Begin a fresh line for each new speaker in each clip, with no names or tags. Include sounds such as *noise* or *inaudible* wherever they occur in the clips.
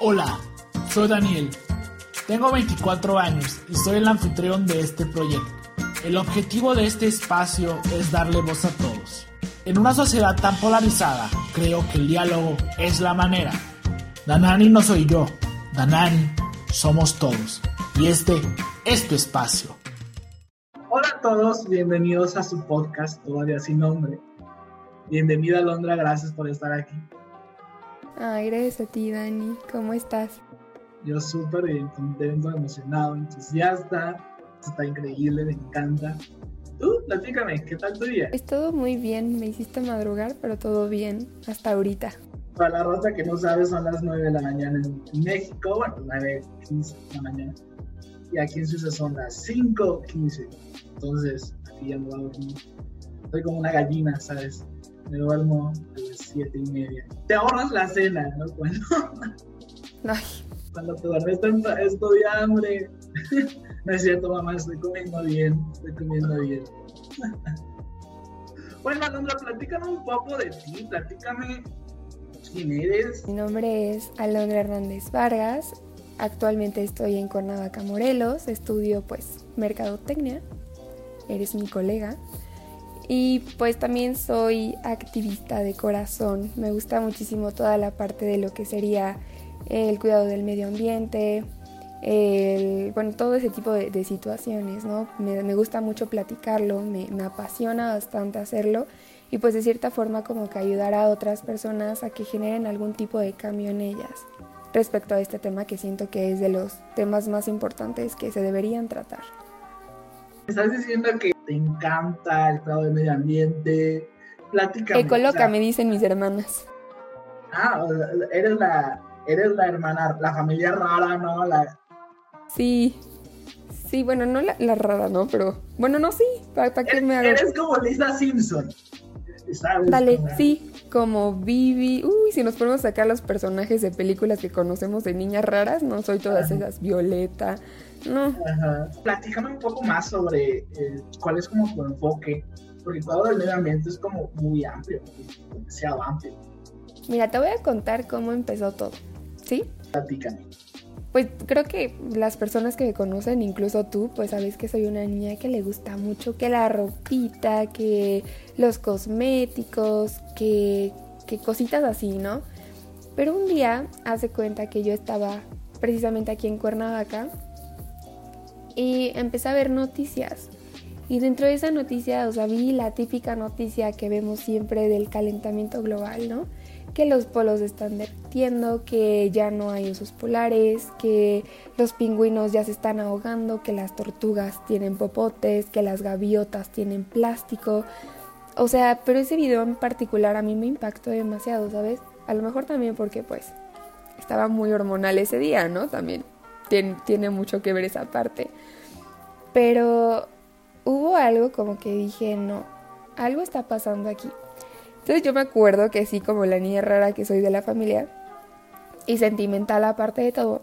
Hola, soy Daniel. Tengo 24 años y soy el anfitrión de este proyecto. El objetivo de este espacio es darle voz a todos. En una sociedad tan polarizada, creo que el diálogo es la manera. Danani no soy yo, Danani somos todos. Y este es tu espacio. Hola a todos, bienvenidos a su podcast todavía sin nombre. Bienvenida Londra, gracias por estar aquí.
Ay, gracias a ti, Dani. ¿Cómo estás?
Yo súper bien, contento, emocionado, entusiasta. Está increíble, me encanta. Tú, platícame, ¿qué tal tu día?
Es todo muy bien, me hiciste madrugar, pero todo bien, hasta ahorita.
Para la raza que no sabe, son las 9 de la mañana en México, bueno, 9.15 de la mañana. Y aquí en Suiza son las 5.15. Entonces, aquí ya me voy a dormir. Estoy como una gallina, ¿sabes? Me duermo a las siete y media. Te ahorras la cena, ¿no? *laughs* Cuando,
Ay.
cuando te duermes estoy hambre. *laughs* no es cierto, mamá, estoy comiendo bien, estoy comiendo bien. *laughs* bueno, Alondra, platícame un poco de ti, platícame quién eres.
Mi nombre es Alondra Hernández Vargas. Actualmente estoy en Cuernavaca, Morelos. Estudio pues mercadotecnia. Eres mi colega. Y pues también soy activista de corazón. Me gusta muchísimo toda la parte de lo que sería el cuidado del medio ambiente, el, bueno, todo ese tipo de, situaciones, ¿no? Me, gusta mucho platicarlo, me, me, apasiona bastante hacerlo y pues de cierta forma como que ayudar a otras personas a que generen algún tipo de cambio en ellas respecto a este tema que siento que es de los temas más importantes que se deberían tratar.
Estás diciendo que te encanta el cuidado del medio ambiente. Plática.
coloca, me dicen mis hermanas.
Ah, eres la, eres la hermana, la familia rara, ¿no? La...
Sí. Sí, bueno, no la, rara, ¿no? Pero, bueno, no, sí. ¿Para, qué me hago?
Eres como Lisa Simpson.
¿sabes? Dale, sí, como Vivi. Uy, si nos ponemos a sacar los personajes de películas que conocemos de niñas raras, no soy todas esas. Violeta, no.
Ajá. Platícame un poco más sobre eh, cuál es como tu enfoque, porque todo el medio ambiente es como muy amplio, demasiado amplio.
Mira, te voy a contar cómo empezó todo, ¿sí?
Platícame.
Pues creo que las personas que me conocen, incluso tú, pues sabes que soy una niña que le gusta mucho que la ropita, que los cosméticos, que, que cositas así, ¿no? Pero un día hace cuenta que yo estaba precisamente aquí en Cuernavaca y empecé a ver noticias. Y dentro de esa noticia, o sea, vi la típica noticia que vemos siempre del calentamiento global, ¿no? Que los polos están derritiendo, que ya no hay osos polares, que los pingüinos ya se están ahogando, que las tortugas tienen popotes, que las gaviotas tienen plástico. O sea, pero ese video en particular a mí me impactó demasiado, ¿sabes? A lo mejor también porque pues estaba muy hormonal ese día, ¿no? También tiene, mucho que ver esa parte. Pero hubo algo como que dije, no, algo está pasando aquí. Entonces yo me acuerdo que sí, como la niña rara que soy de la familia y sentimental aparte de todo,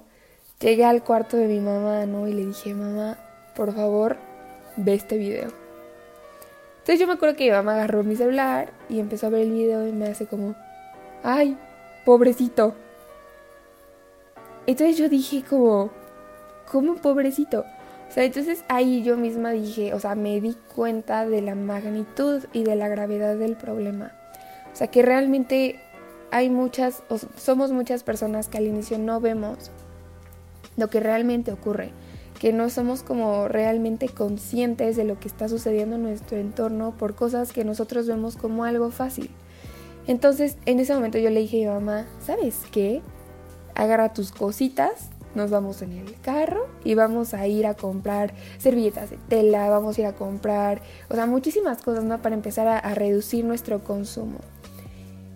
llegué al cuarto de mi mamá, ¿no? Y le dije, mamá, por favor, ve este video. Entonces yo me acuerdo que mi mamá agarró mi celular y empezó a ver el video y me hace como, ay, pobrecito, entonces yo dije como, ¿cómo pobrecito? O sea, entonces ahí yo misma dije, o sea, me di cuenta de la magnitud y de la gravedad del problema. O sea, que realmente hay muchas, o somos muchas personas que al inicio no vemos lo que realmente ocurre, que no somos como realmente conscientes de lo que está sucediendo en nuestro entorno por cosas que nosotros vemos como algo fácil. Entonces, en ese momento yo le dije a mi mamá, ¿sabes qué? agarra tus cositas, nos vamos en el carro y vamos a ir a comprar servilletas de tela, vamos a ir a comprar, o sea, muchísimas cosas, ¿no? Para empezar a, reducir nuestro consumo.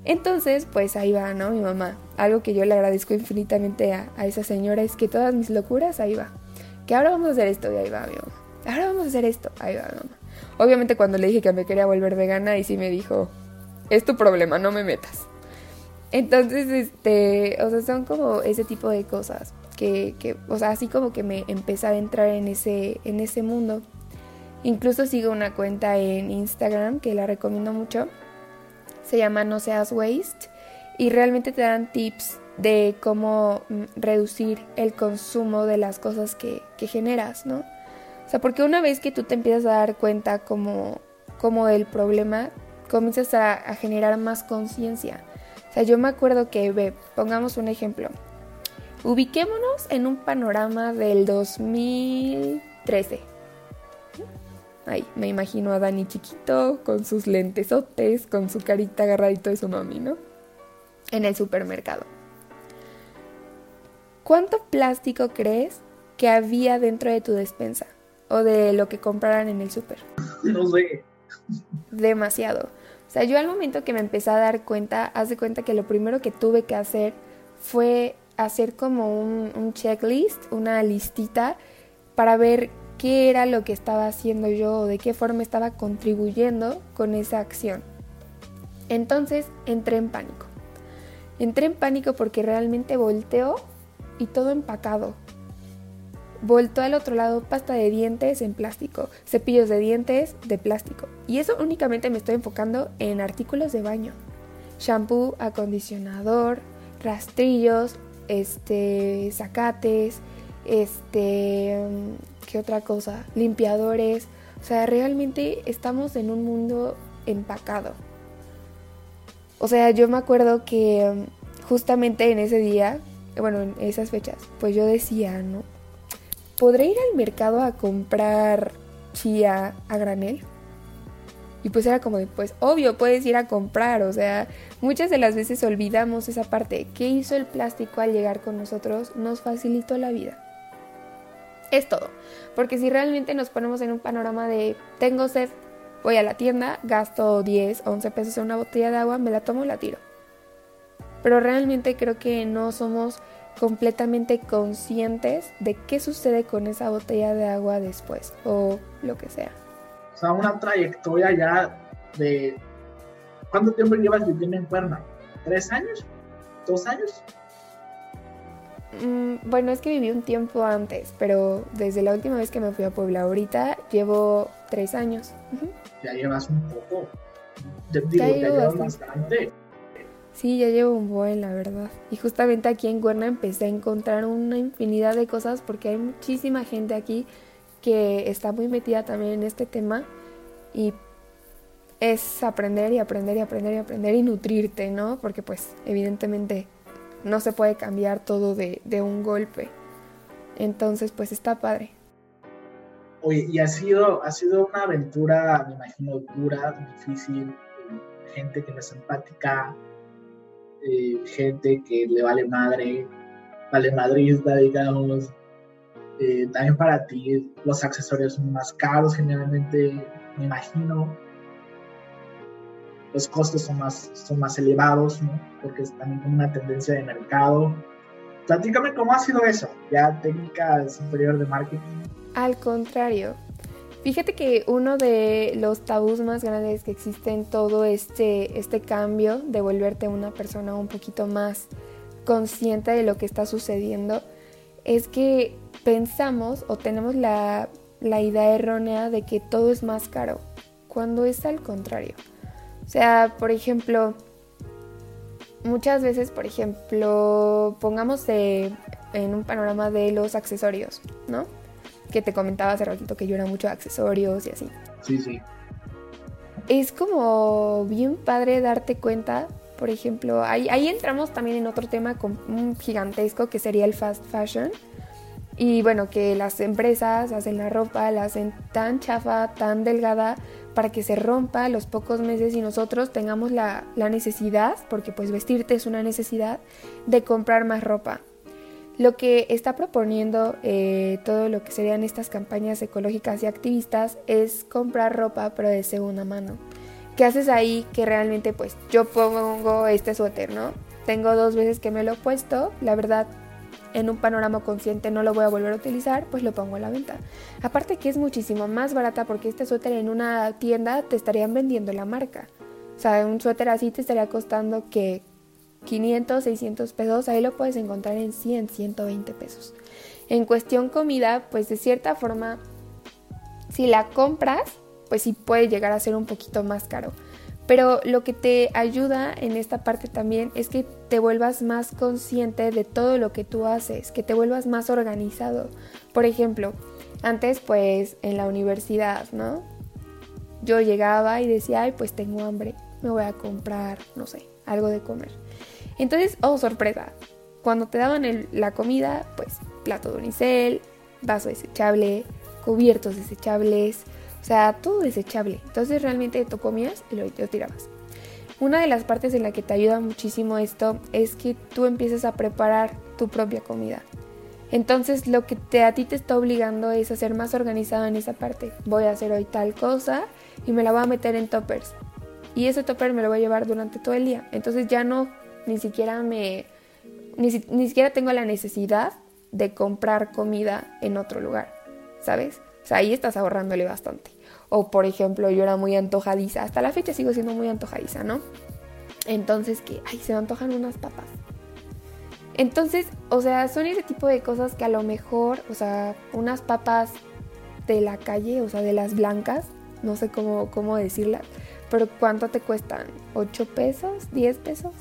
Entonces, pues ahí va, ¿no? Mi mamá. Algo que yo le agradezco infinitamente a, esa señora es que todas mis locuras, ahí va. Que ahora vamos a hacer esto y ahí va, mi mamá. Ahora vamos a hacer esto, ahí va, mi mamá. Obviamente cuando le dije que me quería volver vegana, y sí me dijo, es tu problema, no me metas. Entonces, este, o sea, son como ese tipo de cosas que, o sea, así como que me empecé a entrar en ese, en ese mundo. Incluso sigo una cuenta en Instagram que la recomiendo mucho. Se llama No Seas Waste. y realmente te dan tips de cómo mm, reducir el consumo de las cosas que, generas, ¿no? O sea, porque una vez que tú te empiezas a dar cuenta como, como del problema, comienzas a, a generar más conciencia. O sea, yo me acuerdo que, ve, pongamos un ejemplo. Ubiquémonos en un panorama del 2013. Ay, me imagino a Dani chiquito, con sus lentesotes, con su carita agarradito de su mami, ¿no? En el supermercado. ¿Cuánto plástico crees que había dentro de tu despensa? O de lo que compraran en el súper.
No sé.
Demasiado. O sea, yo al momento que me empecé a dar cuenta, haz de cuenta que lo primero que tuve que hacer fue hacer como un, un checklist, una listita, para ver qué era lo que estaba haciendo yo o de qué forma estaba contribuyendo con esa acción. Entonces entré en pánico. Entré en pánico porque realmente volteó y todo empacado. Voltó al otro lado pasta de dientes en plástico, cepillos de dientes de plástico. Y eso únicamente me estoy enfocando en artículos de baño. Shampoo, acondicionador, rastrillos, este, zacates, este, ¿qué otra cosa? Limpiadores. O sea, realmente estamos en un mundo empacado. O sea, yo me acuerdo que justamente en ese día bueno, en esas fechas, pues yo decía, ¿no? ¿Podré ir al mercado a comprar chía a granel? Y pues era como de, pues obvio, puedes ir a comprar, o sea, muchas de las veces olvidamos esa parte. ¿Qué hizo el plástico al llegar con nosotros? Nos facilitó la vida. Es todo. Porque si realmente nos ponemos en un panorama de, tengo sed, voy a la tienda, gasto 10, 11 pesos en una botella de agua, me la tomo y la tiro pero realmente creo que no somos completamente conscientes de qué sucede con esa botella de agua después o lo que sea.
O sea, una trayectoria ya de... ¿Cuánto tiempo llevas viviendo en Cuerna? ¿Tres años? ¿Dos años?
Mm, bueno, es que viví un tiempo antes, pero desde la última vez que me fui a Puebla ahorita llevo tres años.
Ya llevas un poco. Digo, ya, llevas bastante.
Sí, ya llevo un buen, la verdad. Y justamente aquí en Guerna empecé a encontrar una infinidad de cosas porque hay muchísima gente aquí que está muy metida también en este tema y es aprender y aprender y aprender y aprender y nutrirte, ¿no? Porque pues evidentemente no se puede cambiar todo de, de un golpe. Entonces pues está padre.
Oye, y ha sido, ha sido una aventura, me imagino, dura, difícil, gente que no es empática, eh, gente que le vale madre, vale madrista, digamos. Eh, también para ti los accesorios más caros generalmente, me imagino. Los costos son más, son más elevados, ¿no? Porque es también una tendencia de mercado. Platícame cómo ha sido eso, ya técnica superior de marketing.
Al contrario, Fíjate que uno de los tabús más grandes que existe en todo este, este cambio de volverte una persona un poquito más consciente de lo que está sucediendo es que pensamos o tenemos la, la idea errónea de que todo es más caro, cuando es al contrario. O sea, por ejemplo, muchas veces, por ejemplo, pongamos en un panorama de los accesorios, ¿no? Que te comentaba hace ratito que yo era mucho de accesorios y así.
Sí, sí.
Es como bien padre darte cuenta, por ejemplo, ahí, ahí entramos también en otro tema con un gigantesco que sería el fast fashion. Y bueno, que las empresas hacen la ropa, la hacen tan chafa, tan delgada, para que se rompa a los pocos meses y nosotros tengamos la, la necesidad, porque pues vestirte es una necesidad, de comprar más ropa. Lo que está proponiendo eh, todo lo que serían estas campañas ecológicas y activistas es comprar ropa pero de segunda mano. ¿Qué haces ahí que realmente pues yo pongo este suéter, ¿no? Tengo dos veces que me lo he puesto, la verdad en un panorama consciente no lo voy a volver a utilizar, pues lo pongo a la venta. Aparte que es muchísimo más barata porque este suéter en una tienda te estarían vendiendo la marca. O sea, un suéter así te estaría costando que 500, 600 pesos, ahí lo puedes encontrar en 100, 120 pesos. En cuestión comida, pues de cierta forma, si la compras, pues sí puede llegar a ser un poquito más caro. Pero lo que te ayuda en esta parte también es que te vuelvas más consciente de todo lo que tú haces, que te vuelvas más organizado. Por ejemplo, antes pues en la universidad, ¿no? Yo llegaba y decía, ay, pues tengo hambre, me voy a comprar, no sé, algo de comer. Entonces, oh, sorpresa, cuando te daban la comida, pues plato de unicel, vaso desechable, cubiertos desechables, o sea, todo desechable. Entonces realmente tú comías y lo, tirabas. Una de las partes en la que te ayuda muchísimo esto es que tú empieces a preparar tu propia comida. Entonces lo que te, a ti te está obligando es a ser más organizado en esa parte. Voy a hacer hoy tal cosa y me la voy a meter en toppers. Y ese topper me lo voy a llevar durante todo el día. Entonces ya no, ni siquiera me, ni, ni siquiera tengo la necesidad de comprar comida en otro lugar, ¿sabes? O sea, ahí estás ahorrándole bastante. O por ejemplo, yo era muy antojadiza, hasta la fecha sigo siendo muy antojadiza, ¿no? Entonces, que, ay, se me antojan unas papas. Entonces, o sea, son ese tipo de cosas que a lo mejor, o sea, unas papas de la calle, o sea, de las blancas, no sé cómo, cómo decirlas, pero ¿cuánto te cuestan? ¿8 pesos? ¿10 pesos?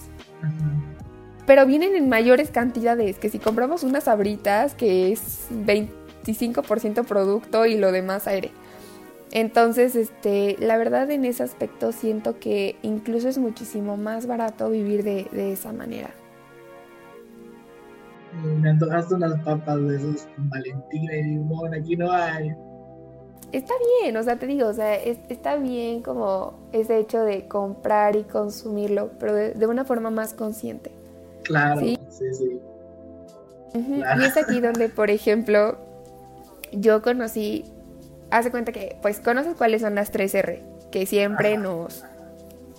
Pero vienen en mayores cantidades, que si compramos unas sabritas, que es 25% producto y lo demás aire. Entonces, este, la verdad en ese aspecto siento que incluso es muchísimo más barato vivir de, esa manera.
Me antojaste unas papas de esos Valentina y limón, aquí no hay.
Está bien, o sea, te digo, o sea, está bien como ese hecho de comprar y consumirlo, pero de, una forma más consciente.
Claro, sí, sí.
Y es aquí donde, por ejemplo, yo conocí, hace cuenta que, pues conoces cuáles son las 3R, que siempre nos,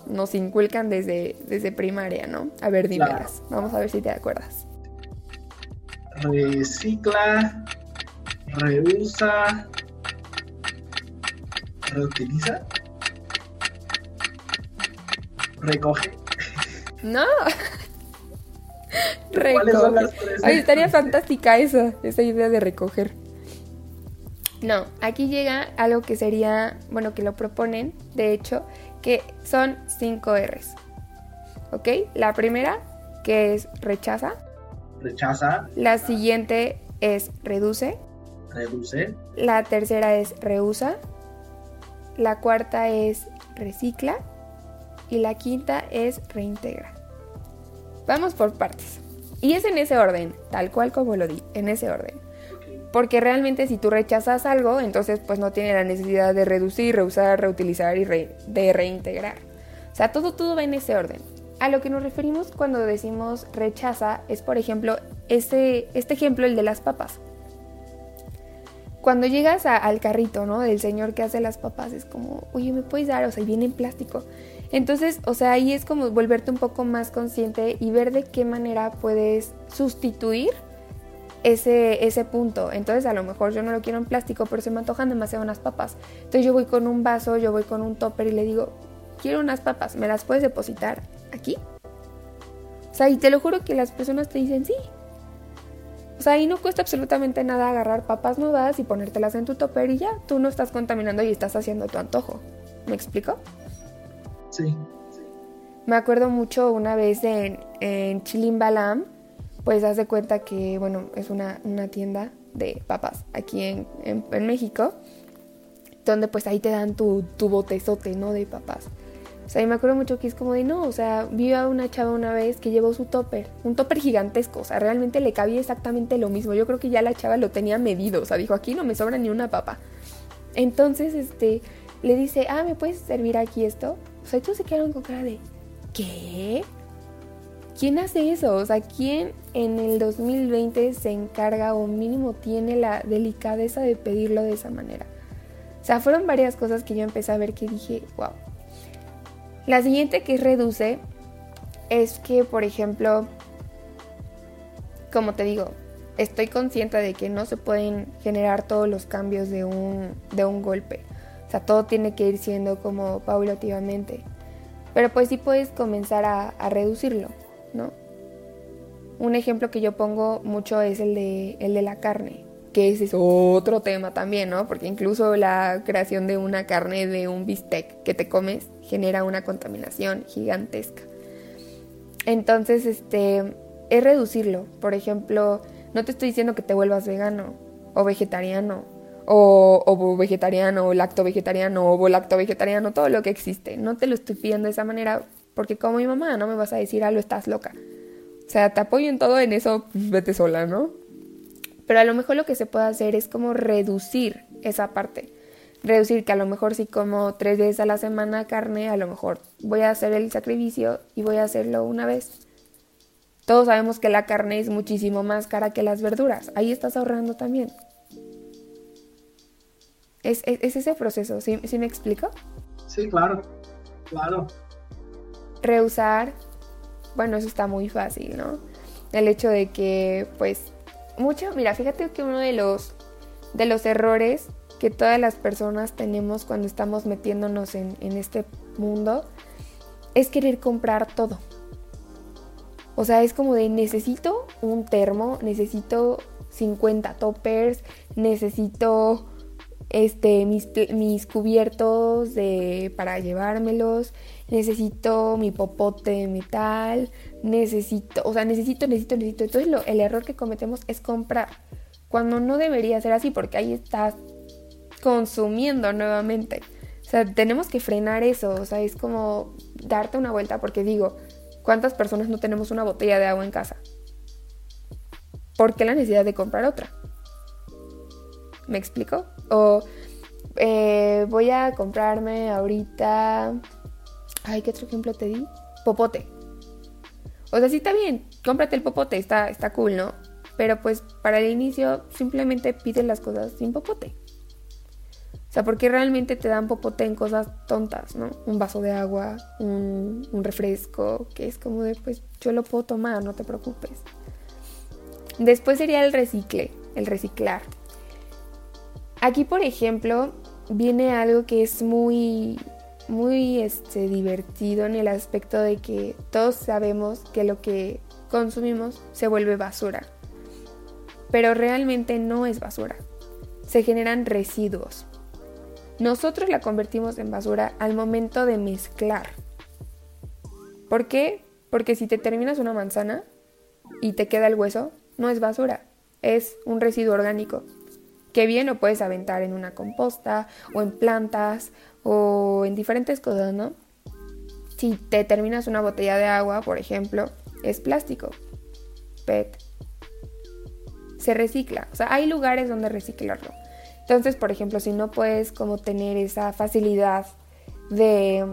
nos inculcan desde, desde primaria, ¿no? A ver, dímelas, vamos a ver si te acuerdas.
Recicla, reusa, reutiliza, recoge.
No. recoge. Ay, estaría fantástica esa, esa idea de recoger. No, aquí llega algo que sería, bueno, que lo proponen, de hecho, que son 5 R's. ¿Ok? La primera, que es rechaza.
Rechaza.
La siguiente es reduce.
Reduce.
La tercera es reusa. La cuarta es recicla. Y la quinta es reintegra. Vamos por partes. Y es en ese orden, tal cual como lo di, en ese orden. Porque realmente si tú rechazas algo, entonces pues no tiene la necesidad de reducir, reusar, reutilizar y de reintegrar. O sea, todo, todo va en ese orden. A lo que nos referimos cuando decimos rechaza es, por ejemplo, este, este ejemplo, el de las papas. Cuando llegas al carrito, ¿no? Del señor que hace las papas, es como, oye, ¿me puedes dar? O sea, viene en plástico. Entonces, o sea, ahí es como volverte un poco más consciente y ver de qué manera puedes sustituir ese, ese punto. Entonces a lo mejor yo no lo quiero en plástico, pero se me antojan demasiado unas papas. Entonces yo voy con un vaso, yo voy con un topper y le digo, quiero unas papas, ¿me las puedes depositar aquí? O sea, y te lo juro que las personas te dicen sí. O sea, ahí no cuesta absolutamente nada agarrar papas nuevas y ponértelas en tu topper y ya, tú no estás contaminando y estás haciendo tu antojo. ¿Me explico?
Sí.
Me acuerdo mucho una vez en, en Chilimbalam, pues haz de cuenta que, bueno, es una, tienda de papas aquí en, en, México, donde pues ahí te dan tu, tu botezote, ¿no? De papas. O sea, y me acuerdo mucho que es como de no, o sea, vi a una chava una vez que llevó su topper, un topper gigantesco, o sea, realmente le cabía exactamente lo mismo. Yo creo que ya la chava lo tenía medido, o sea, dijo, aquí no me sobra ni una papa. Entonces, este, le dice, ah, ¿me puedes servir aquí esto? O sea, ellos se quedaron con cara de, ¿qué? ¿Quién hace eso? O sea, ¿quién en el 2020 se encarga o mínimo tiene la delicadeza de pedirlo de esa manera? O sea, fueron varias cosas que yo empecé a ver que dije, wow. La siguiente que reduce es que, por ejemplo, como te digo, estoy consciente de que no se pueden generar todos los cambios de un, de un golpe. O sea, todo tiene que ir siendo como paulativamente. Pero pues sí puedes comenzar a, a reducirlo. ¿no? Un ejemplo que yo pongo mucho es el de, el de la carne, ese es otro tema también, ¿no? Porque incluso la creación de una carne de un bistec que te comes genera una contaminación gigantesca. Entonces, este, es reducirlo. Por ejemplo, no te estoy diciendo que te vuelvas vegano o vegetariano o, o vegetariano o lacto vegetariano o lacto vegetariano, todo lo que existe. No te lo estoy pidiendo de esa manera porque como mi mamá no me vas a decir, ah, lo estás loca. O sea, te apoyo en todo, en eso, vete sola, ¿no? Pero a lo mejor lo que se puede hacer es como reducir esa parte. Reducir que a lo mejor si como tres veces a la semana carne, a lo mejor voy a hacer el sacrificio y voy a hacerlo una vez. Todos sabemos que la carne es muchísimo más cara que las verduras. Ahí estás ahorrando también. Es, ese proceso, ¿sí, ¿sí me explico?
Sí, claro, claro.
Reusar, bueno, eso está muy fácil, ¿no? El hecho de que, pues, mucho, mira, fíjate que uno de los, de los errores que todas las personas tenemos cuando estamos metiéndonos en, en este mundo es querer comprar todo. O sea, es como de necesito un termo, necesito 50 toppers, necesito este, mis, mis cubiertos de, para llevármelos, necesito mi popote de metal, necesito, o sea, necesito, necesito, necesito. Entonces el error que cometemos es comprar, cuando no debería ser así, porque ahí estás consumiendo nuevamente. O sea, tenemos que frenar eso, o sea, es como darte una vuelta, porque digo, ¿cuántas personas no tenemos una botella de agua en casa? ¿Por qué la necesidad de comprar otra? ¿Me explico? O eh, voy a comprarme ahorita... Ay, ¿qué otro ejemplo te di? Popote. O sea, sí está bien, cómprate el popote, está, está cool, ¿no? Pero pues para el inicio simplemente pide las cosas sin popote. O sea, porque realmente te dan popote en cosas tontas, ¿no? Un vaso de agua, un, un, refresco, que es como de, pues yo lo puedo tomar, no te preocupes. Después sería el recicle, el reciclar. Aquí, por ejemplo, viene algo que es muy, muy este, divertido en el aspecto de que todos sabemos que lo que consumimos se vuelve basura. Pero realmente no es basura. Se generan residuos. Nosotros la convertimos en basura al momento de mezclar. ¿Por qué? Porque si te terminas una manzana y te queda el hueso, no es basura, es un residuo orgánico que bien lo puedes aventar en una composta o en plantas o en diferentes cosas, ¿no? Si te terminas una botella de agua, por ejemplo, es plástico, PET. Se recicla, o sea, hay lugares donde reciclarlo. Entonces, por ejemplo, si no puedes como tener esa facilidad de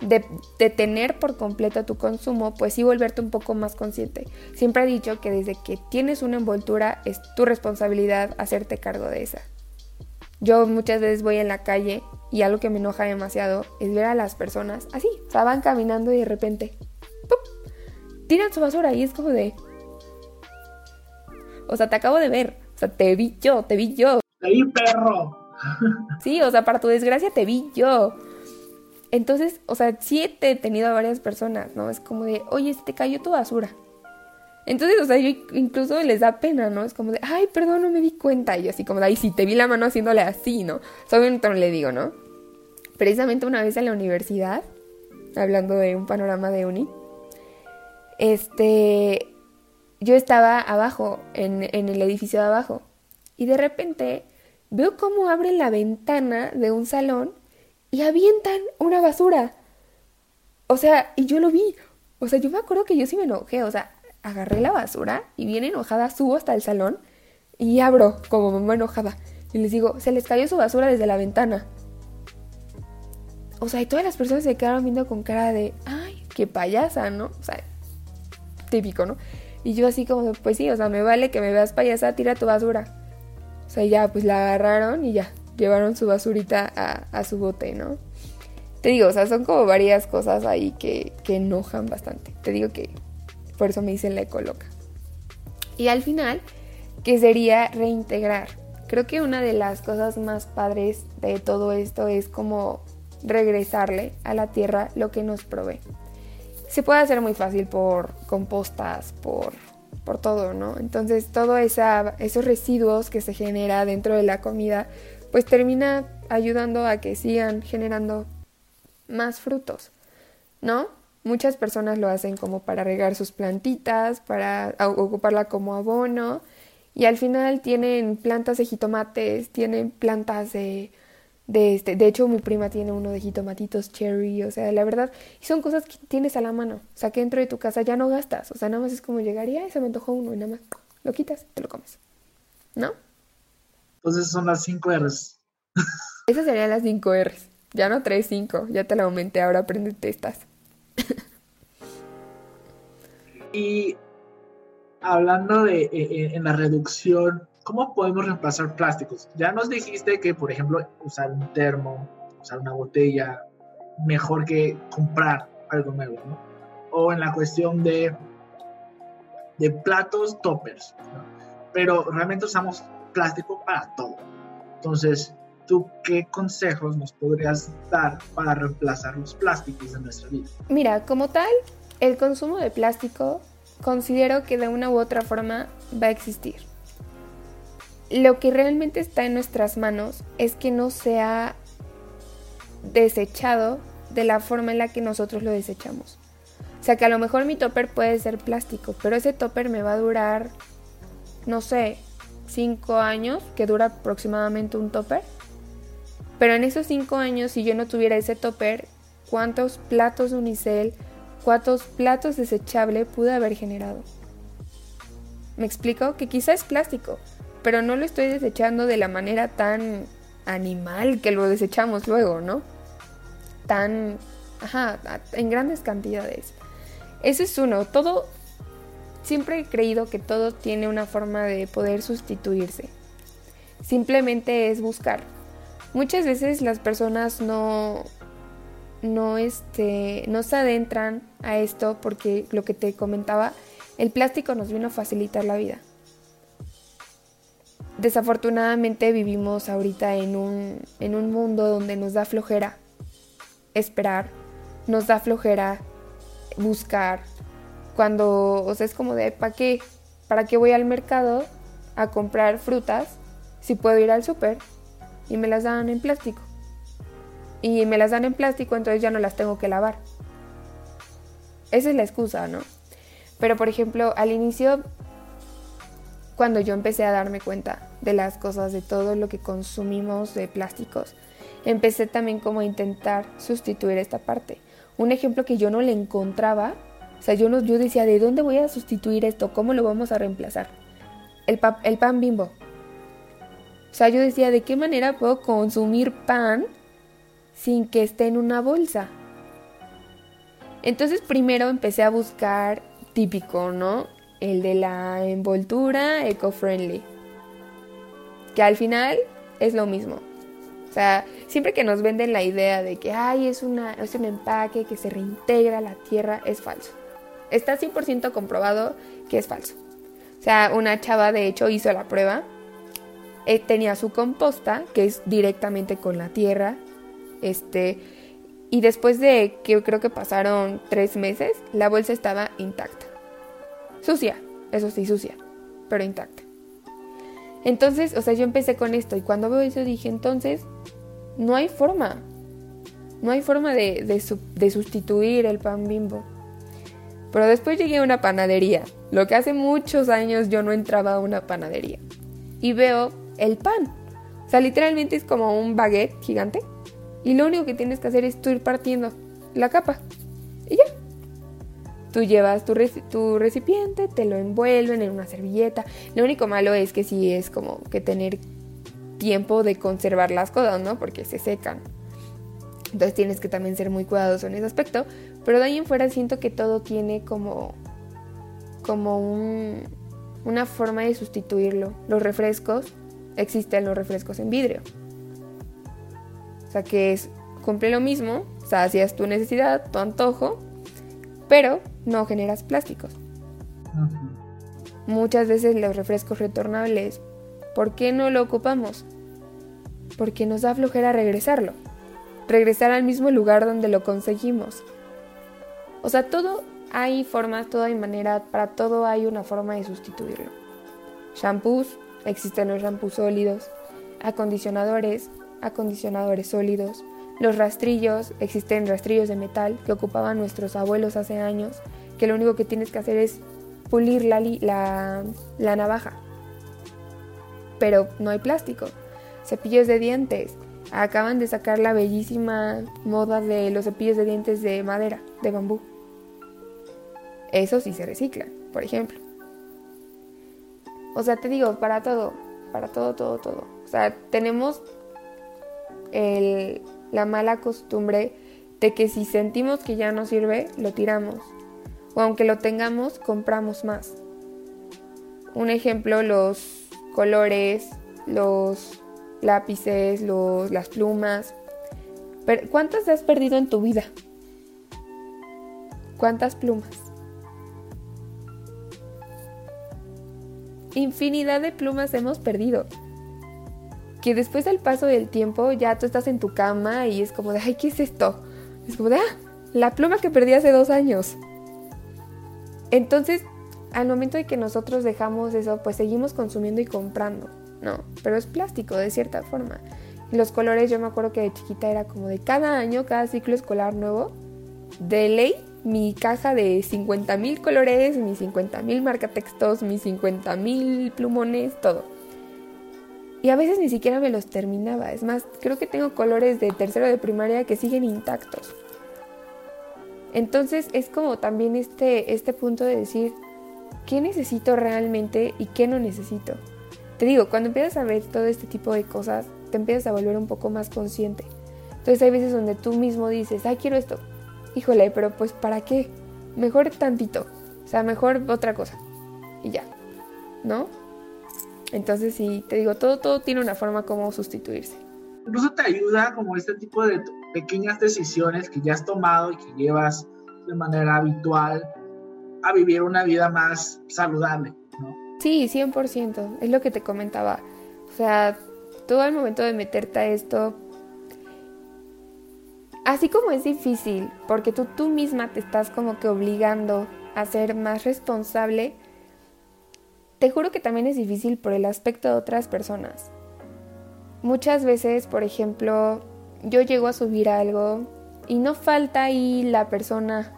de, tener por completo tu consumo, pues sí volverte un poco más consciente. Siempre he dicho que desde que tienes una envoltura es tu responsabilidad hacerte cargo de esa. Yo muchas veces voy en la calle y algo que me enoja demasiado es ver a las personas así, o sea, van caminando y de repente tiran su basura y es como de... O sea, te acabo de ver, o sea, te vi yo, te vi yo.
Te vi perro. *laughs*
Sí, o sea, para tu desgracia te vi yo. Entonces, o sea, sí he tenido a varias personas, ¿no? Es como de, oye, se te cayó tu basura. Entonces, o sea, yo incluso les da pena, ¿no? Es como de, ay, perdón, no me di cuenta. Y así como de, ay, sí, te vi la mano haciéndole así, ¿no? Obviamente no le digo, ¿no? Precisamente una vez en la universidad, hablando de un panorama de uni, este, yo estaba abajo, en, en el edificio de abajo, y de repente veo cómo abren la ventana de un salón y avientan una basura. O sea, y yo lo vi. O sea, yo me acuerdo que yo sí me enojé. O sea, agarré la basura y bien enojada subo hasta el salón y abro como mamá enojada. Y les digo, se les cayó su basura desde la ventana. O sea, y todas las personas se quedaron viendo con cara de, ay, qué payasa, ¿no? O sea, típico, ¿no? Y yo así como, pues sí, o sea, me vale que me veas payasa, tira tu basura. O sea, ya, pues la agarraron y ya, llevaron su basurita a, su bote, ¿no? Te digo, o sea, son como varias cosas ahí que, que enojan bastante. Te digo que por eso me dicen la ecoloca. Y al final, que sería reintegrar. Creo que una de las cosas más padres de todo esto es como regresarle a la tierra lo que nos provee. Se puede hacer muy fácil por compostas, por por todo, ¿no? Entonces, todos esos residuos que se genera dentro de la comida, pues termina ayudando a que sigan generando más frutos, ¿no? Muchas personas lo hacen como para regar sus plantitas, para ocuparla como abono, y al final tienen plantas de jitomates, tienen plantas de de este, de hecho mi prima tiene uno de jitomatitos cherry, o sea, la verdad, y son cosas que tienes a la mano, o sea, que dentro de tu casa ya no gastas, o sea, nada más es como llegaría y se me antojó uno y nada más lo quitas, te lo comes, ¿no?
Entonces son las 5 R's.
Esas serían las 5 R's, ya no 3, 5, ya te la aumenté, ahora aprendete estas.
Y hablando de eh, eh, en la reducción ¿cómo podemos reemplazar plásticos? Ya nos dijiste que, por ejemplo, usar un termo, usar una botella, mejor que comprar algo nuevo, ¿no? O en la cuestión de, de platos toppers, ¿no? Pero realmente usamos plástico para todo. Entonces, ¿tú qué consejos nos podrías dar para reemplazar los plásticos en nuestra vida?
Mira, como tal, el consumo de plástico considero que de una u otra forma va a existir lo que realmente está en nuestras manos es que no sea desechado de la forma en la que nosotros lo desechamos. O sea que a lo mejor mi topper puede ser plástico, pero ese topper me va a durar, no sé, 5 años, que dura aproximadamente un topper. Pero en esos 5 años, si yo no tuviera ese topper, ¿cuántos platos de unicel, cuántos platos desechables pude haber generado? ¿Me explico? Que quizá es plástico, pero no lo estoy desechando de la manera tan animal que lo desechamos luego, ¿no? Tan, ajá, en grandes cantidades. Ese es uno, todo, siempre he creído que todo tiene una forma de poder sustituirse. Simplemente es buscar. Muchas veces las personas no, no, este, no se adentran a esto porque lo que te comentaba, el plástico nos vino a facilitar la vida desafortunadamente vivimos ahorita en un, en un mundo donde nos da flojera esperar, nos da flojera buscar, cuando, o sea, es como de, ¿para qué? ¿Para qué voy al mercado a comprar frutas si puedo ir al súper y me las dan en plástico? Y me las dan en plástico, entonces ya no las tengo que lavar. Esa es la excusa, ¿no? Pero por ejemplo, al inicio cuando yo empecé a darme cuenta de las cosas, de todo lo que consumimos de plásticos, empecé también como a intentar sustituir esta parte. Un ejemplo que yo no le encontraba, o sea, yo, yo decía, ¿de dónde voy a sustituir esto? ¿Cómo lo vamos a reemplazar? El pan bimbo. O sea, yo decía, ¿de qué manera puedo consumir pan sin que esté en una bolsa? Entonces primero empecé a buscar típico, ¿no? el de la envoltura eco-friendly, que al final es lo mismo. O sea, siempre que nos venden la idea de que Ay, es, una, es un empaque que se reintegra a la tierra, es falso. Está 100% comprobado que es falso. O sea, una chava de hecho hizo la prueba, eh, tenía su composta, que es directamente con la tierra, este, y después de que creo que pasaron tres meses, la bolsa estaba intacta. Sucia, eso sí, sucia, pero intacta. Entonces, o sea, yo empecé con esto y cuando veo eso dije, entonces, no hay forma. No hay forma de, de, sustituir el pan bimbo. Pero después llegué a una panadería, lo que hace muchos años yo no entraba a una panadería. Y veo el pan. O sea, literalmente es como un baguette gigante. Y lo único que tienes que hacer es tú ir partiendo la capa. Y ya, Tú llevas tu, tu, recipiente, te lo envuelven en una servilleta. Lo único malo es que sí es como que tener tiempo de conservar las cosas, ¿no? Porque se secan. Entonces tienes que también ser muy cuidadoso en ese aspecto. Pero de ahí en fuera siento que todo tiene como, como un, una forma de sustituirlo. Los refrescos, existen los refrescos en vidrio. O sea que es, cumple lo mismo, sacias tu necesidad, tu antojo, pero no generas plásticos. Muchas veces los refrescos retornables, ¿por qué no lo ocupamos? Porque nos da flojera regresarlo, regresar al mismo lugar donde lo conseguimos. O sea, todo hay formas, todo hay manera, para todo hay una forma de sustituirlo. Shampoos, existen los shampoos sólidos, acondicionadores, acondicionadores sólidos, los rastrillos, existen rastrillos de metal que ocupaban nuestros abuelos hace años, que lo único que tienes que hacer es pulir la, la, la navaja. Pero no hay plástico. Cepillos de dientes. Acaban de sacar la bellísima moda de los cepillos de dientes de madera, de bambú. Eso sí se recicla, por ejemplo. O sea, te digo, para todo, para todo, todo, todo. O sea, tenemos la mala costumbre de que si sentimos que ya no sirve, lo tiramos. O aunque lo tengamos, compramos más. Un ejemplo, los colores, los lápices, los, las plumas. ¿Cuántas has perdido en tu vida? ¿Cuántas plumas? Infinidad de plumas hemos perdido que después del paso del tiempo ya tú estás en tu cama y es como de, ay, ¿qué es esto? Es como de, ah, la pluma que perdí hace dos años. Entonces, al momento de que nosotros dejamos eso, pues seguimos consumiendo y comprando, ¿no? Pero es plástico de cierta forma. Los colores, yo me acuerdo que de chiquita era como de cada año, cada ciclo escolar nuevo, de ley, mi caja de 50 mil colores, mis 50 mil marcatextos, mis 50 mil plumones, todo. Y a veces ni siquiera me los terminaba. Es más, creo que tengo colores de tercero de primaria que siguen intactos. Entonces es como también este, este punto de decir, ¿qué necesito realmente y qué no necesito? Te digo, cuando empiezas a ver todo este tipo de cosas, te empiezas a volver un poco más consciente. Entonces hay veces donde tú mismo dices, ay, quiero esto. Híjole, pero pues ¿para qué? Mejor tantito. O sea, mejor otra cosa. Y ya. ¿No? Entonces sí, te digo, todo, todo tiene una forma como sustituirse.
Incluso te ayuda como este tipo de pequeñas decisiones que ya has tomado y que llevas de manera habitual a vivir una vida más saludable, ¿no?
Sí, 100%, es lo que te comentaba. O sea, todo el momento de meterte a esto, así como es difícil, porque tú, tú misma te estás como que obligando a ser más responsable, te juro que también es difícil por el aspecto de otras personas. Muchas veces, por ejemplo, yo llego a subir algo y no falta ahí la persona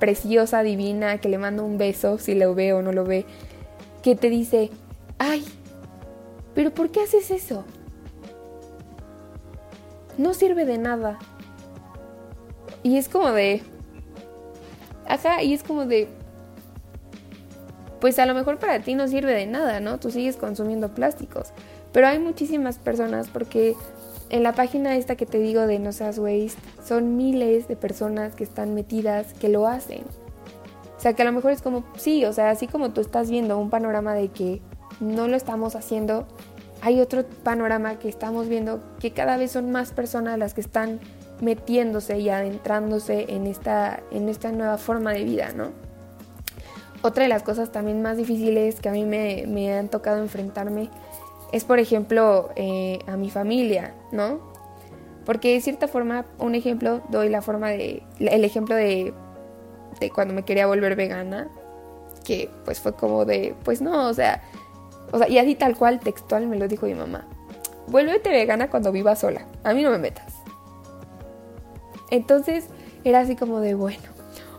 preciosa, divina, que le mando un beso, si lo ve o no lo ve, que te dice, ay, pero ¿por qué haces eso? No sirve de nada. Y es como de... Ajá, y es como de pues a lo mejor para ti no sirve de nada, ¿no? Tú sigues consumiendo plásticos. Pero hay muchísimas personas porque en la página esta que te digo de No Seas Waste son miles de personas que están metidas que lo hacen. O sea, que a lo mejor es como, sí, o sea, así como tú estás viendo un panorama de que no lo estamos haciendo, hay otro panorama que estamos viendo que cada vez son más personas las que están metiéndose y adentrándose en esta, en esta nueva forma de vida, ¿no? Otra de las cosas también más difíciles que a mí me, han tocado enfrentarme es, por ejemplo, eh, a mi familia, ¿no? Porque de cierta forma, un ejemplo, doy la forma de, el ejemplo de, de cuando me quería volver vegana, que pues fue como de, pues no, o sea, o sea, y así tal cual textual me lo dijo mi mamá. Vuélvete vegana cuando vivas sola, a mí no me metas. Entonces era así como de, bueno,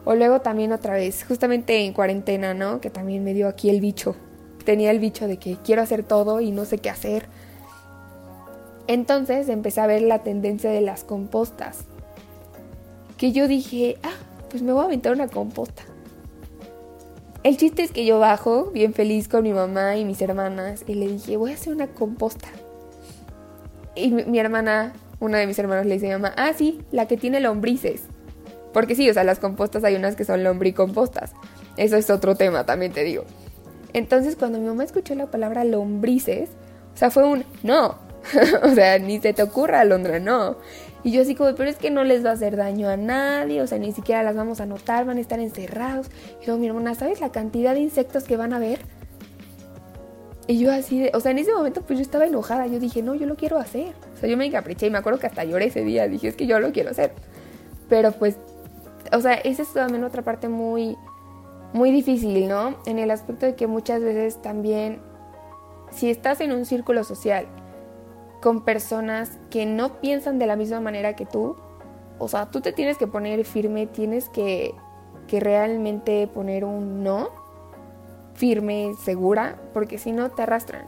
o luego también otra vez, justamente en cuarentena, ¿no? Que también me dio aquí el bicho. Tenía el bicho de que quiero hacer todo y no sé qué hacer. Entonces empecé a ver la tendencia de las compostas. Que yo dije, ah, pues me voy a aventar una composta. El chiste es que yo bajo, bien feliz con mi mamá y mis hermanas, y le dije, voy a hacer una composta. Y mi, mi hermana, una de mis hermanos le dice a mi mamá, ah, sí, la que tiene lombrices. Porque sí, o sea, las compostas hay unas que son lombricompostas. Eso es otro tema, también te digo. Entonces, cuando mi mamá escuchó la palabra lombrices, o sea, fue un no. *laughs* o sea, ni se te ocurra, Alondra, no. Y yo así como, pero es que no les va a hacer daño a nadie, o sea, ni siquiera las vamos a notar, van a estar encerrados. Y yo, mi hermana, ¿sabes la cantidad de insectos que van a ver? Y yo así de, o sea, en ese momento pues yo estaba enojada, yo dije, no, yo lo quiero hacer. O sea, yo me encapriché y me acuerdo que hasta lloré ese día, dije, es que yo lo quiero hacer. Pero pues o sea, esa es también otra parte muy, muy difícil, ¿no? En el aspecto de que muchas veces también, si estás en un círculo social con personas que no piensan de la misma manera que tú, o sea, tú te tienes que poner firme, tienes que, que realmente poner un no firme, segura, porque si no te arrastran.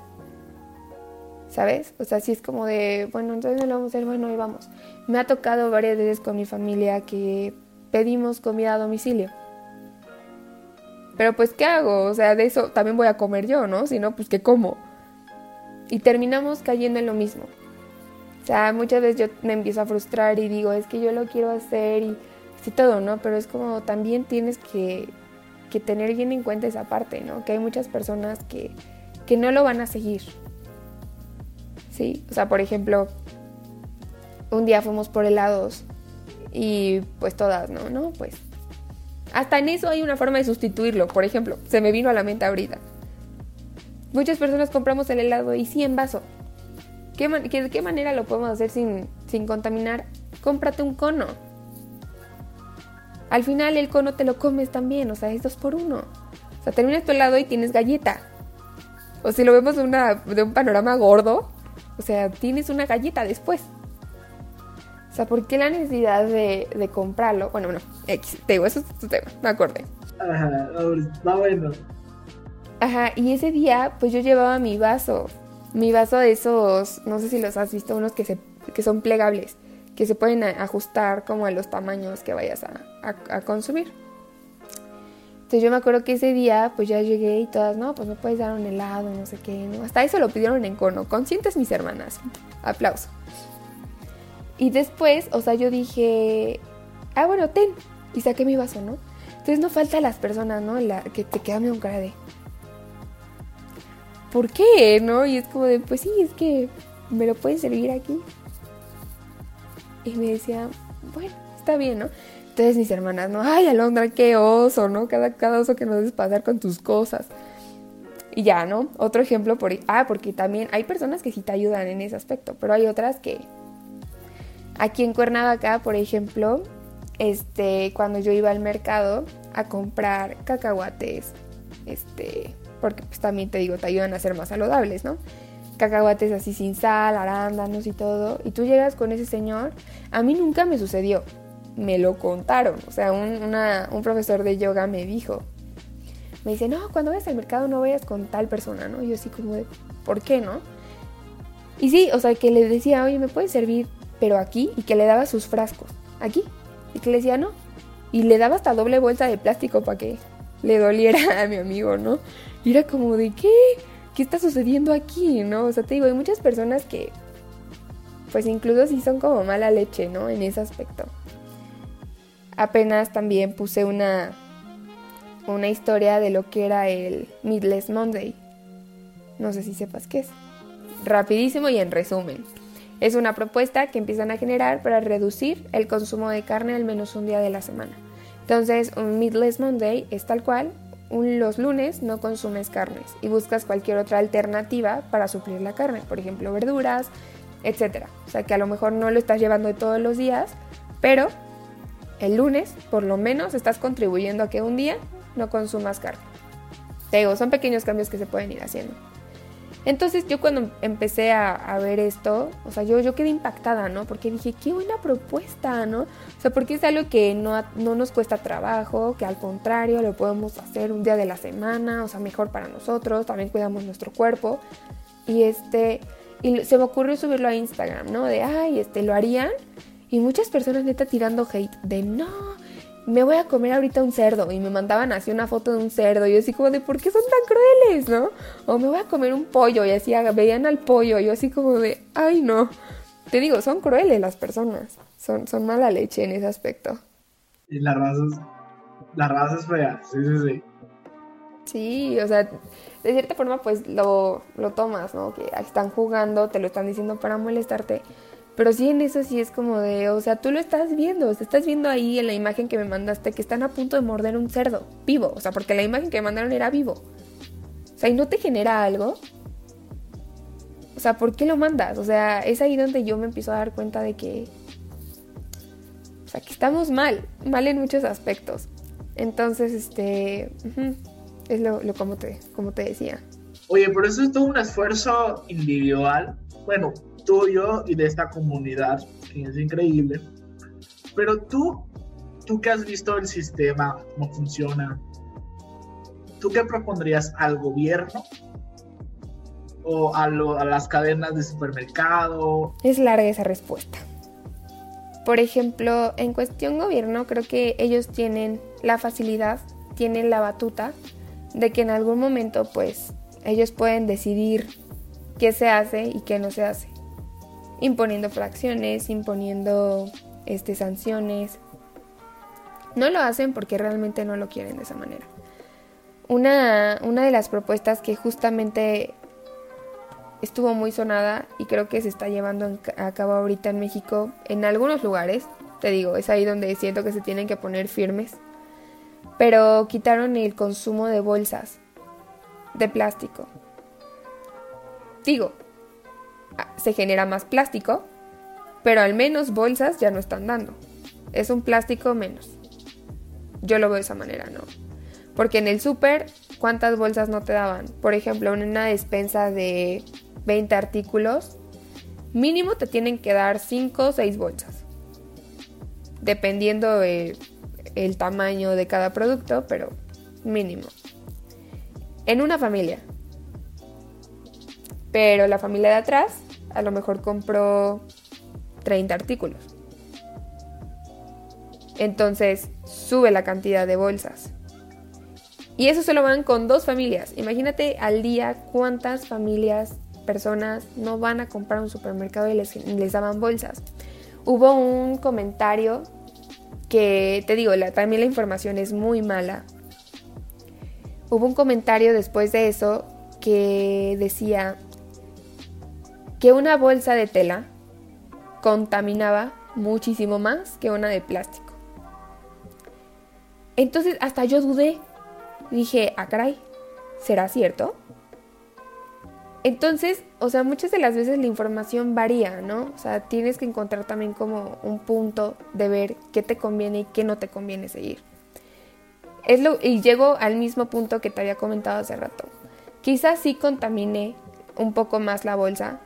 ¿Sabes? O sea, si es como de, bueno, entonces no lo vamos a hacer, bueno, y vamos. Me ha tocado varias veces con mi familia que pedimos comida a domicilio. Pero pues, ¿qué hago? O sea, de eso también voy a comer yo, ¿no? Si no, pues, ¿qué como? Y terminamos cayendo en lo mismo. O sea, muchas veces yo me empiezo a frustrar y digo, es que yo lo quiero hacer y sí todo, ¿no? Pero es como también tienes que, que tener bien en cuenta esa parte, ¿no? Que hay muchas personas que, que no lo van a seguir. ¿Sí? O sea, por ejemplo, un día fuimos por helados y pues todas, ¿no? No, pues hasta en eso hay una forma de sustituirlo. Por ejemplo, se me vino a la mente ahorita. Muchas personas compramos el helado y sí en vaso. ¿Qué ¿De qué manera lo podemos hacer sin, sin contaminar? Cómprate un cono. Al final el cono te lo comes también, o sea, es dos por uno. O sea, terminas tu helado y tienes galleta. O si lo vemos de, una, de un panorama gordo, o sea, tienes una galleta después. O sea, ¿por qué la necesidad de, de comprarlo? Bueno, bueno, X, te digo, eso es tu tema, me acordé.
Ajá, va bueno.
Ajá, y ese día, pues yo llevaba mi vaso. Mi vaso de esos, no sé si los has visto, unos que, se, que son plegables, que se pueden ajustar como a los tamaños que vayas a, a, consumir. Entonces yo me acuerdo que ese día, pues ya llegué y todas, no, pues me puedes dar un helado, no sé qué, ¿no? Hasta eso lo pidieron en cono. Conscientes mis hermanas. Aplauso. Y después, o sea, yo dije, ah, bueno, ten. Y saqué mi vaso, ¿no? Entonces no falta las personas, ¿no? La, que te quedan un cara de, ¿por qué? ¿No? Y es como de, pues sí, es que me lo puedes servir aquí. Y me decía, bueno, está bien, ¿no? Entonces mis hermanas, ¿no? Ay, Alondra, qué oso, ¿no? Cada, cada oso que nos pasar con tus cosas. Y ya, ¿no? Otro ejemplo por... Ah, porque también hay personas que sí te ayudan en ese aspecto, pero hay otras que Aquí en Cuernavaca, por ejemplo, este, cuando yo iba al mercado a comprar cacahuates, este, porque pues también te digo, te ayudan a ser más saludables, ¿no? Cacahuates así sin sal, arándanos y todo, y tú llegas con ese señor, a mí nunca me sucedió, me lo contaron, o sea, un, un profesor de yoga me dijo, me dice, no, cuando vayas al mercado no vayas con tal persona, ¿no? Y yo así como de, ¿por qué no? Y sí, o sea, que le decía, oye, ¿me puedes servir pero aquí, y que le daba sus frascos, aquí, y que le decía no, y le daba hasta doble bolsa de plástico para que le doliera *laughs* a mi amigo, ¿no? Y era como de, ¿qué? ¿Qué está sucediendo aquí, no? O sea, te digo, hay muchas personas que, pues incluso sí son como mala leche, ¿no? En ese aspecto. Apenas también puse una, una historia de lo que era el Midless Monday. No sé si sepas qué es. Rapidísimo y en resumen. Es una propuesta que empiezan a generar para reducir el consumo de carne al menos un día de la semana. Entonces, un Meatless Monday es tal cual, los lunes no consumes carnes y buscas cualquier otra alternativa para suplir la carne, por ejemplo, verduras, etc. O sea que a lo mejor no lo estás llevando todos los días, pero el lunes por lo menos estás contribuyendo a que un día no consumas carne. Te digo, son pequeños cambios que se pueden ir haciendo. Entonces yo cuando empecé a, ver esto, o sea, yo, yo quedé impactada, ¿no? Porque dije, qué buena propuesta, ¿no? O sea, porque es algo que no, no nos cuesta trabajo, que al contrario lo podemos hacer un día de la semana, o sea, mejor para nosotros, también cuidamos nuestro cuerpo. Y este, y se me ocurrió subirlo a Instagram, ¿no? De, ay, este, lo harían. Y muchas personas neta tirando hate de, no, me voy a comer ahorita un cerdo y me mandaban así una foto de un cerdo y yo así como de ¿por qué son tan crueles, no? O me voy a comer un pollo y así veían al pollo y yo así como de ay no. Te digo, son crueles las personas, son, son mala leche en ese aspecto.
Y la raza es, la raza es fea, sí, sí, sí.
Sí, o sea, de cierta forma pues lo, lo tomas, ¿no? Que están jugando, te lo están diciendo para molestarte pero sí, en eso sí es como de, o sea, tú lo estás viendo, o sea, estás viendo ahí en la imagen que me mandaste que están a punto de morder un cerdo vivo, o sea, porque la imagen que me mandaron era vivo. O sea, ¿y no te genera algo? O sea, ¿por qué lo mandas? O sea, es ahí donde yo me empiezo a dar cuenta de que sea, que estamos mal, mal en muchos aspectos. Entonces, este, es lo, lo, como, te, como te decía.
Oye, pero eso es todo un esfuerzo individual, bueno, tuyo y de esta comunidad, que es increíble. Pero tú, tú que has visto el sistema, cómo funciona, ¿tú qué propondrías al gobierno o a, a las cadenas de supermercado?
Es larga esa respuesta. Por ejemplo, en cuestión gobierno, creo que ellos tienen la facilidad, tienen la batuta de que en algún momento, pues, ellos pueden decidir qué se hace y qué no se hace. Imponiendo fracciones, imponiendo este, sanciones. No lo hacen porque realmente no lo quieren de esa manera. Una, una de las propuestas que justamente estuvo muy sonada y creo que se está llevando a cabo ahorita en México en algunos lugares. Te digo, es ahí donde siento que se tienen que poner firmes. Pero quitaron el consumo de bolsas de plástico. Digo, se genera más plástico, pero al menos bolsas ya no están dando. Es un plástico menos. Yo lo veo de esa manera, ¿no? Porque en el súper, ¿cuántas bolsas no te daban? Por ejemplo, en una despensa de 20 artículos, mínimo te tienen que dar 5 o 6 bolsas. Dependiendo el tamaño de cada producto, pero mínimo. En una familia. Pero la familia de atrás a lo mejor compró 30 artículos. Entonces sube la cantidad de bolsas. Y eso se lo van con dos familias. Imagínate al día cuántas familias personas no van a comprar un supermercado y les, les daban bolsas. Hubo un comentario que, te digo, la, también la información es muy mala. Hubo un comentario después de eso que decía que una bolsa de tela contaminaba muchísimo más que una de plástico. Entonces hasta yo dudé. Dije, ah, caray, ¿será cierto? Entonces, o sea, muchas de las veces la información varía, ¿no? O sea, tienes que encontrar también como un punto de ver qué te conviene y qué no te conviene seguir. Es lo, y llego al mismo punto que te había comentado hace rato. Quizás sí contamine un poco más la bolsa.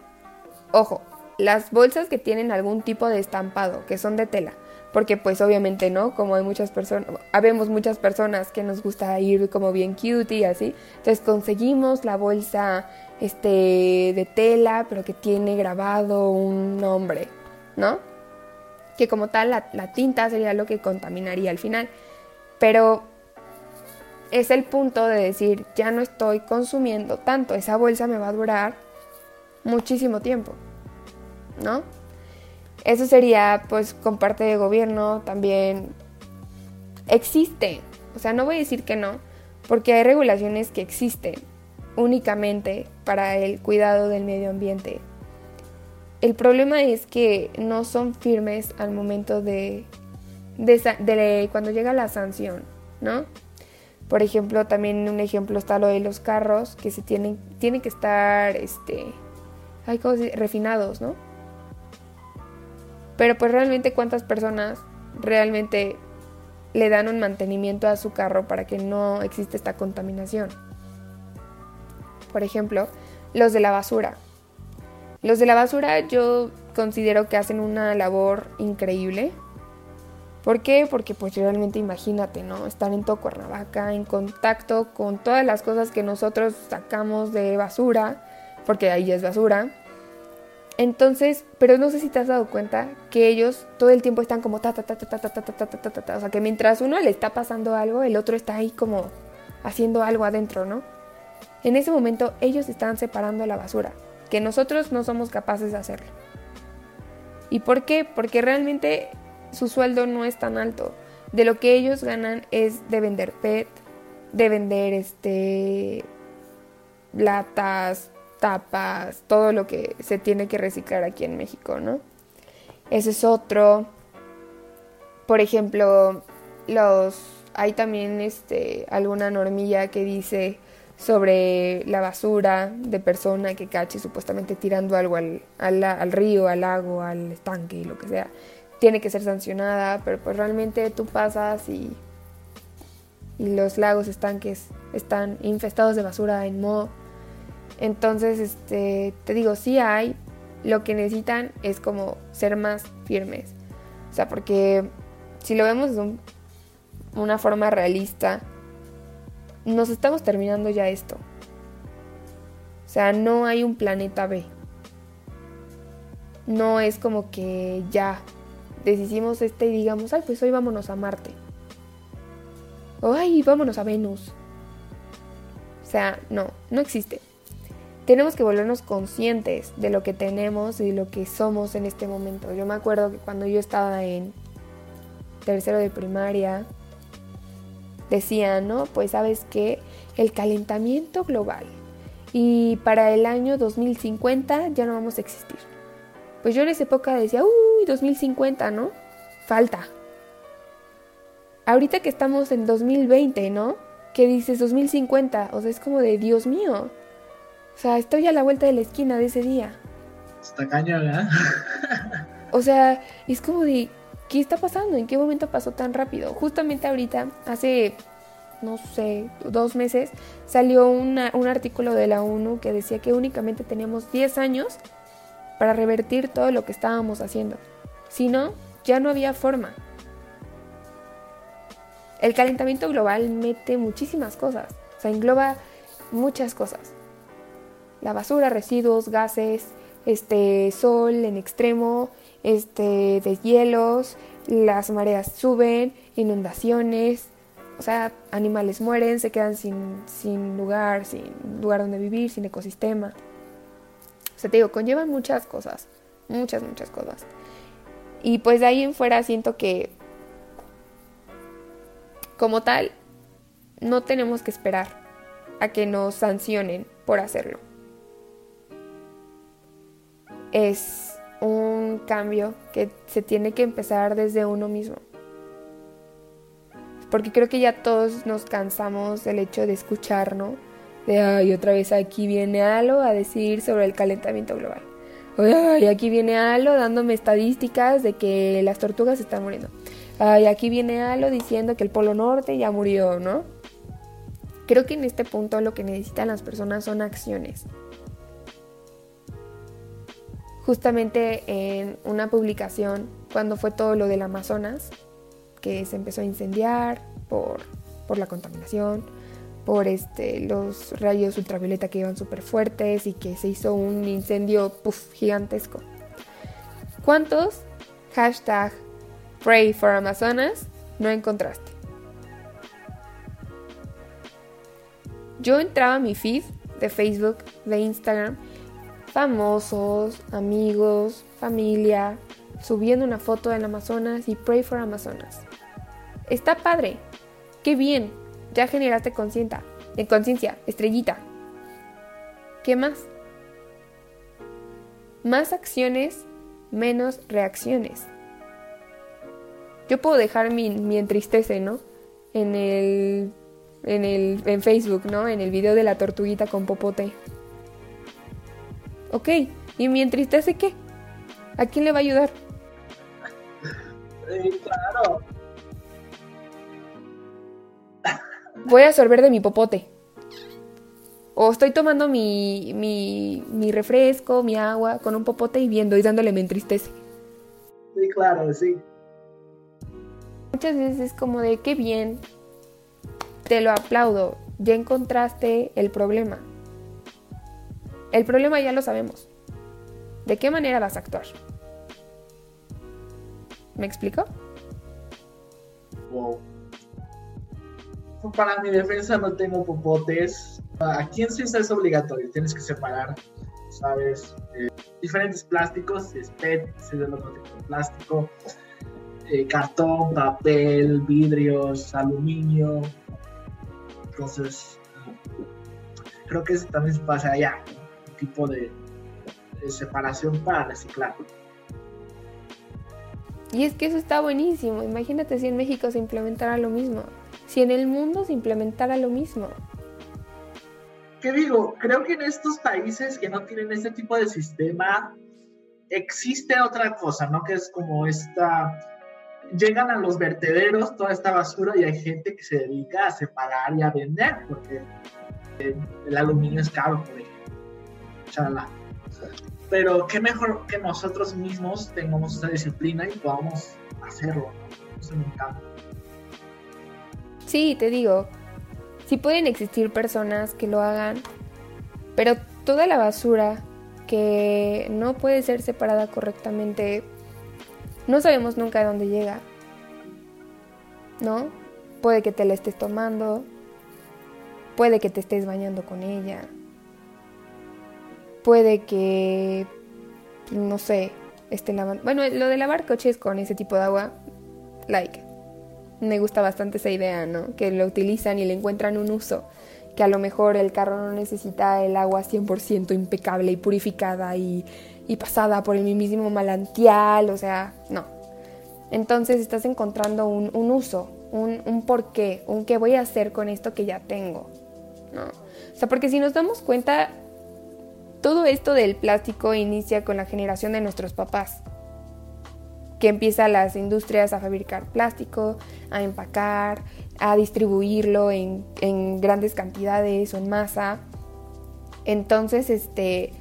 Ojo, las bolsas que tienen algún tipo de estampado, que son de tela, porque pues obviamente no, como hay muchas personas, habemos muchas personas que nos gusta ir como bien cute y así, entonces conseguimos la bolsa este de tela, pero que tiene grabado un nombre, ¿no? Que como tal la, la tinta sería lo que contaminaría al final, pero es el punto de decir, ya no estoy consumiendo tanto, esa bolsa me va a durar muchísimo tiempo, ¿no? Eso sería pues con parte de gobierno también existe. O sea, no voy a decir que no, porque hay regulaciones que existen únicamente para el cuidado del medio ambiente. El problema es que no son firmes al momento de, de, cuando llega la sanción, ¿no? Por ejemplo, también un ejemplo está lo de los carros que se tienen, tienen que estar, este, hay cosas refinados, ¿no? Pero pues realmente cuántas personas realmente le dan un mantenimiento a su carro para que no exista esta contaminación. Por ejemplo, los de la basura. Los de la basura yo considero que hacen una labor increíble. ¿Por qué? Porque pues realmente imagínate, ¿no? Estar en todo Cuernavaca, en contacto con todas las cosas que nosotros sacamos de basura, porque ahí es basura entonces, pero no sé si te has dado cuenta que ellos todo el tiempo están como ta ta ta ta ta ta ta ta ta ta ta, o sea, que mientras uno le está pasando algo, el otro está ahí como haciendo algo adentro, ¿no? En ese momento ellos están separando la basura, que nosotros no somos capaces de hacerlo. ¿Y por qué? Porque realmente su sueldo no es tan alto. De lo que ellos ganan es de vender PET, de vender este latas, tapas, todo lo que se tiene que reciclar aquí en México, ¿no? Ese es otro. Por ejemplo, los hay también este alguna normilla que dice sobre la basura de persona que cache supuestamente tirando algo al, al, al, río, al lago, al estanque, lo que sea, tiene que ser sancionada, pero pues realmente tú pasas y, y los lagos estanques están infestados de basura en modo. Entonces, este, te digo, sí hay, lo que necesitan es como ser más firmes. O sea, porque si lo vemos de una forma realista, nos estamos terminando ya esto. O sea, no hay un planeta B. No es como que ya deshicimos este y digamos, ay, pues hoy vámonos a Marte. O ay, vámonos a Venus. O sea, no, no existe. Tenemos que volvernos conscientes de lo que tenemos y de lo que somos en este momento. Yo me acuerdo que cuando yo estaba en tercero de primaria, decían, ¿no? Pues sabes que el calentamiento global y para el año 2050 ya no vamos a existir. Pues yo en esa época decía, uy, 2050, ¿no? Falta. Ahorita que estamos en 2020, ¿no? ¿Qué dices 2050? O sea, es como de Dios mío. O sea, estoy a la vuelta de la esquina de ese día.
Está caña, *laughs* ¿verdad?
o sea, es como de, ¿qué está pasando? ¿En qué momento pasó tan rápido? Justamente ahorita, hace, no sé, dos meses, salió un artículo de la ONU que decía que únicamente teníamos 10 años para revertir todo lo que estábamos haciendo. Si no, ya no había forma. El calentamiento global mete muchísimas cosas, o sea, engloba muchas cosas. La basura, residuos, gases, este sol en extremo, este deshielos, las mareas suben, inundaciones, o sea, animales mueren, se quedan sin, sin lugar, sin lugar donde vivir, sin ecosistema. O sea, te digo, conllevan muchas cosas, muchas, muchas cosas. Y pues de ahí en fuera siento que, como tal, no tenemos que esperar a que nos sancionen por hacerlo. Es un cambio que se tiene que empezar desde uno mismo. Porque creo que ya todos nos cansamos del hecho de escuchar, ¿no? de otra vez aquí viene Alo a decir sobre el calentamiento global. Ay, aquí viene Alo dándome estadísticas de que las tortugas están muriendo. Ay, aquí viene Alo diciendo que el Polo Norte ya murió, ¿no? Creo que en este punto lo que necesitan las personas son acciones. Justamente en una publicación, cuando fue todo lo del Amazonas, que se empezó a incendiar por, por la contaminación, por este, los rayos ultravioleta que iban súper fuertes y que se hizo un incendio gigantesco. ¿Cuántos hashtag Pray for Amazonas no encontraste? Yo entraba a mi feed de Facebook, de Instagram, famosos, amigos, familia, subiendo una foto del Amazonas y Pray for Amazonas. Está padre, qué bien, ya generaste conciencia, en conciencia, estrellita. ¿Qué más? Más acciones, menos reacciones. Yo puedo dejar mi, mi entristece, ¿no? En el, en el en Facebook, ¿no? En el video de la tortuguita con popote. Ok, ¿y mi entristece qué? ¿A quién le va a ayudar?
Sí, claro.
voy a absorber de mi popote. O estoy tomando mi, mi, refresco, mi agua con un popote y viendo y dándole me entristece.
Sí, claro, sí.
Muchas veces es como de qué bien, te lo aplaudo, ya encontraste el problema. El problema ya lo sabemos. ¿De qué manera vas a actuar? ¿Me explico?
Wow para mi defensa no tengo popotes. Aquí en Suiza es obligatorio, tienes que separar, ¿sabes? Eh, diferentes plásticos, es PET, es otro tipo de plástico, eh, cartón, papel, vidrios, aluminio. Entonces, creo que eso también pasa allá, tipo de, de separación para reciclar.
Y es que eso está buenísimo. Imagínate si en México se implementara lo mismo si en el mundo se implementara lo mismo?
¿Qué digo? Creo que en estos países que no tienen ese tipo de sistema, existe otra cosa, ¿no? Que es como esta, llegan a los vertederos toda esta basura y hay gente que se dedica a separar y a vender, porque el aluminio es caro, por ejemplo. Chala. Pero qué mejor que nosotros mismos tengamos esa disciplina y podamos hacerlo. Eso me encanta.
Sí, te digo, sí pueden existir personas que lo hagan, pero toda la basura que no puede ser separada correctamente, no sabemos nunca de dónde llega. ¿No? Puede que te la estés tomando, puede que te estés bañando con ella, puede que, no sé, esté lavando. Bueno, lo de lavar coches con ese tipo de agua, like, me gusta bastante esa idea, ¿no? Que lo utilizan y le encuentran un uso que a lo mejor el carro no necesita el agua 100% impecable y purificada y, pasada por el mismísimo malantial, o sea, no. Entonces estás encontrando un, uso, un, un porqué, un qué voy a hacer con esto que ya tengo, ¿no? O sea, porque si nos damos cuenta, todo esto del plástico inicia con la generación de nuestros papás que empiezan las industrias a fabricar plástico, a empacar, a distribuirlo en, grandes cantidades o en masa. Entonces, este,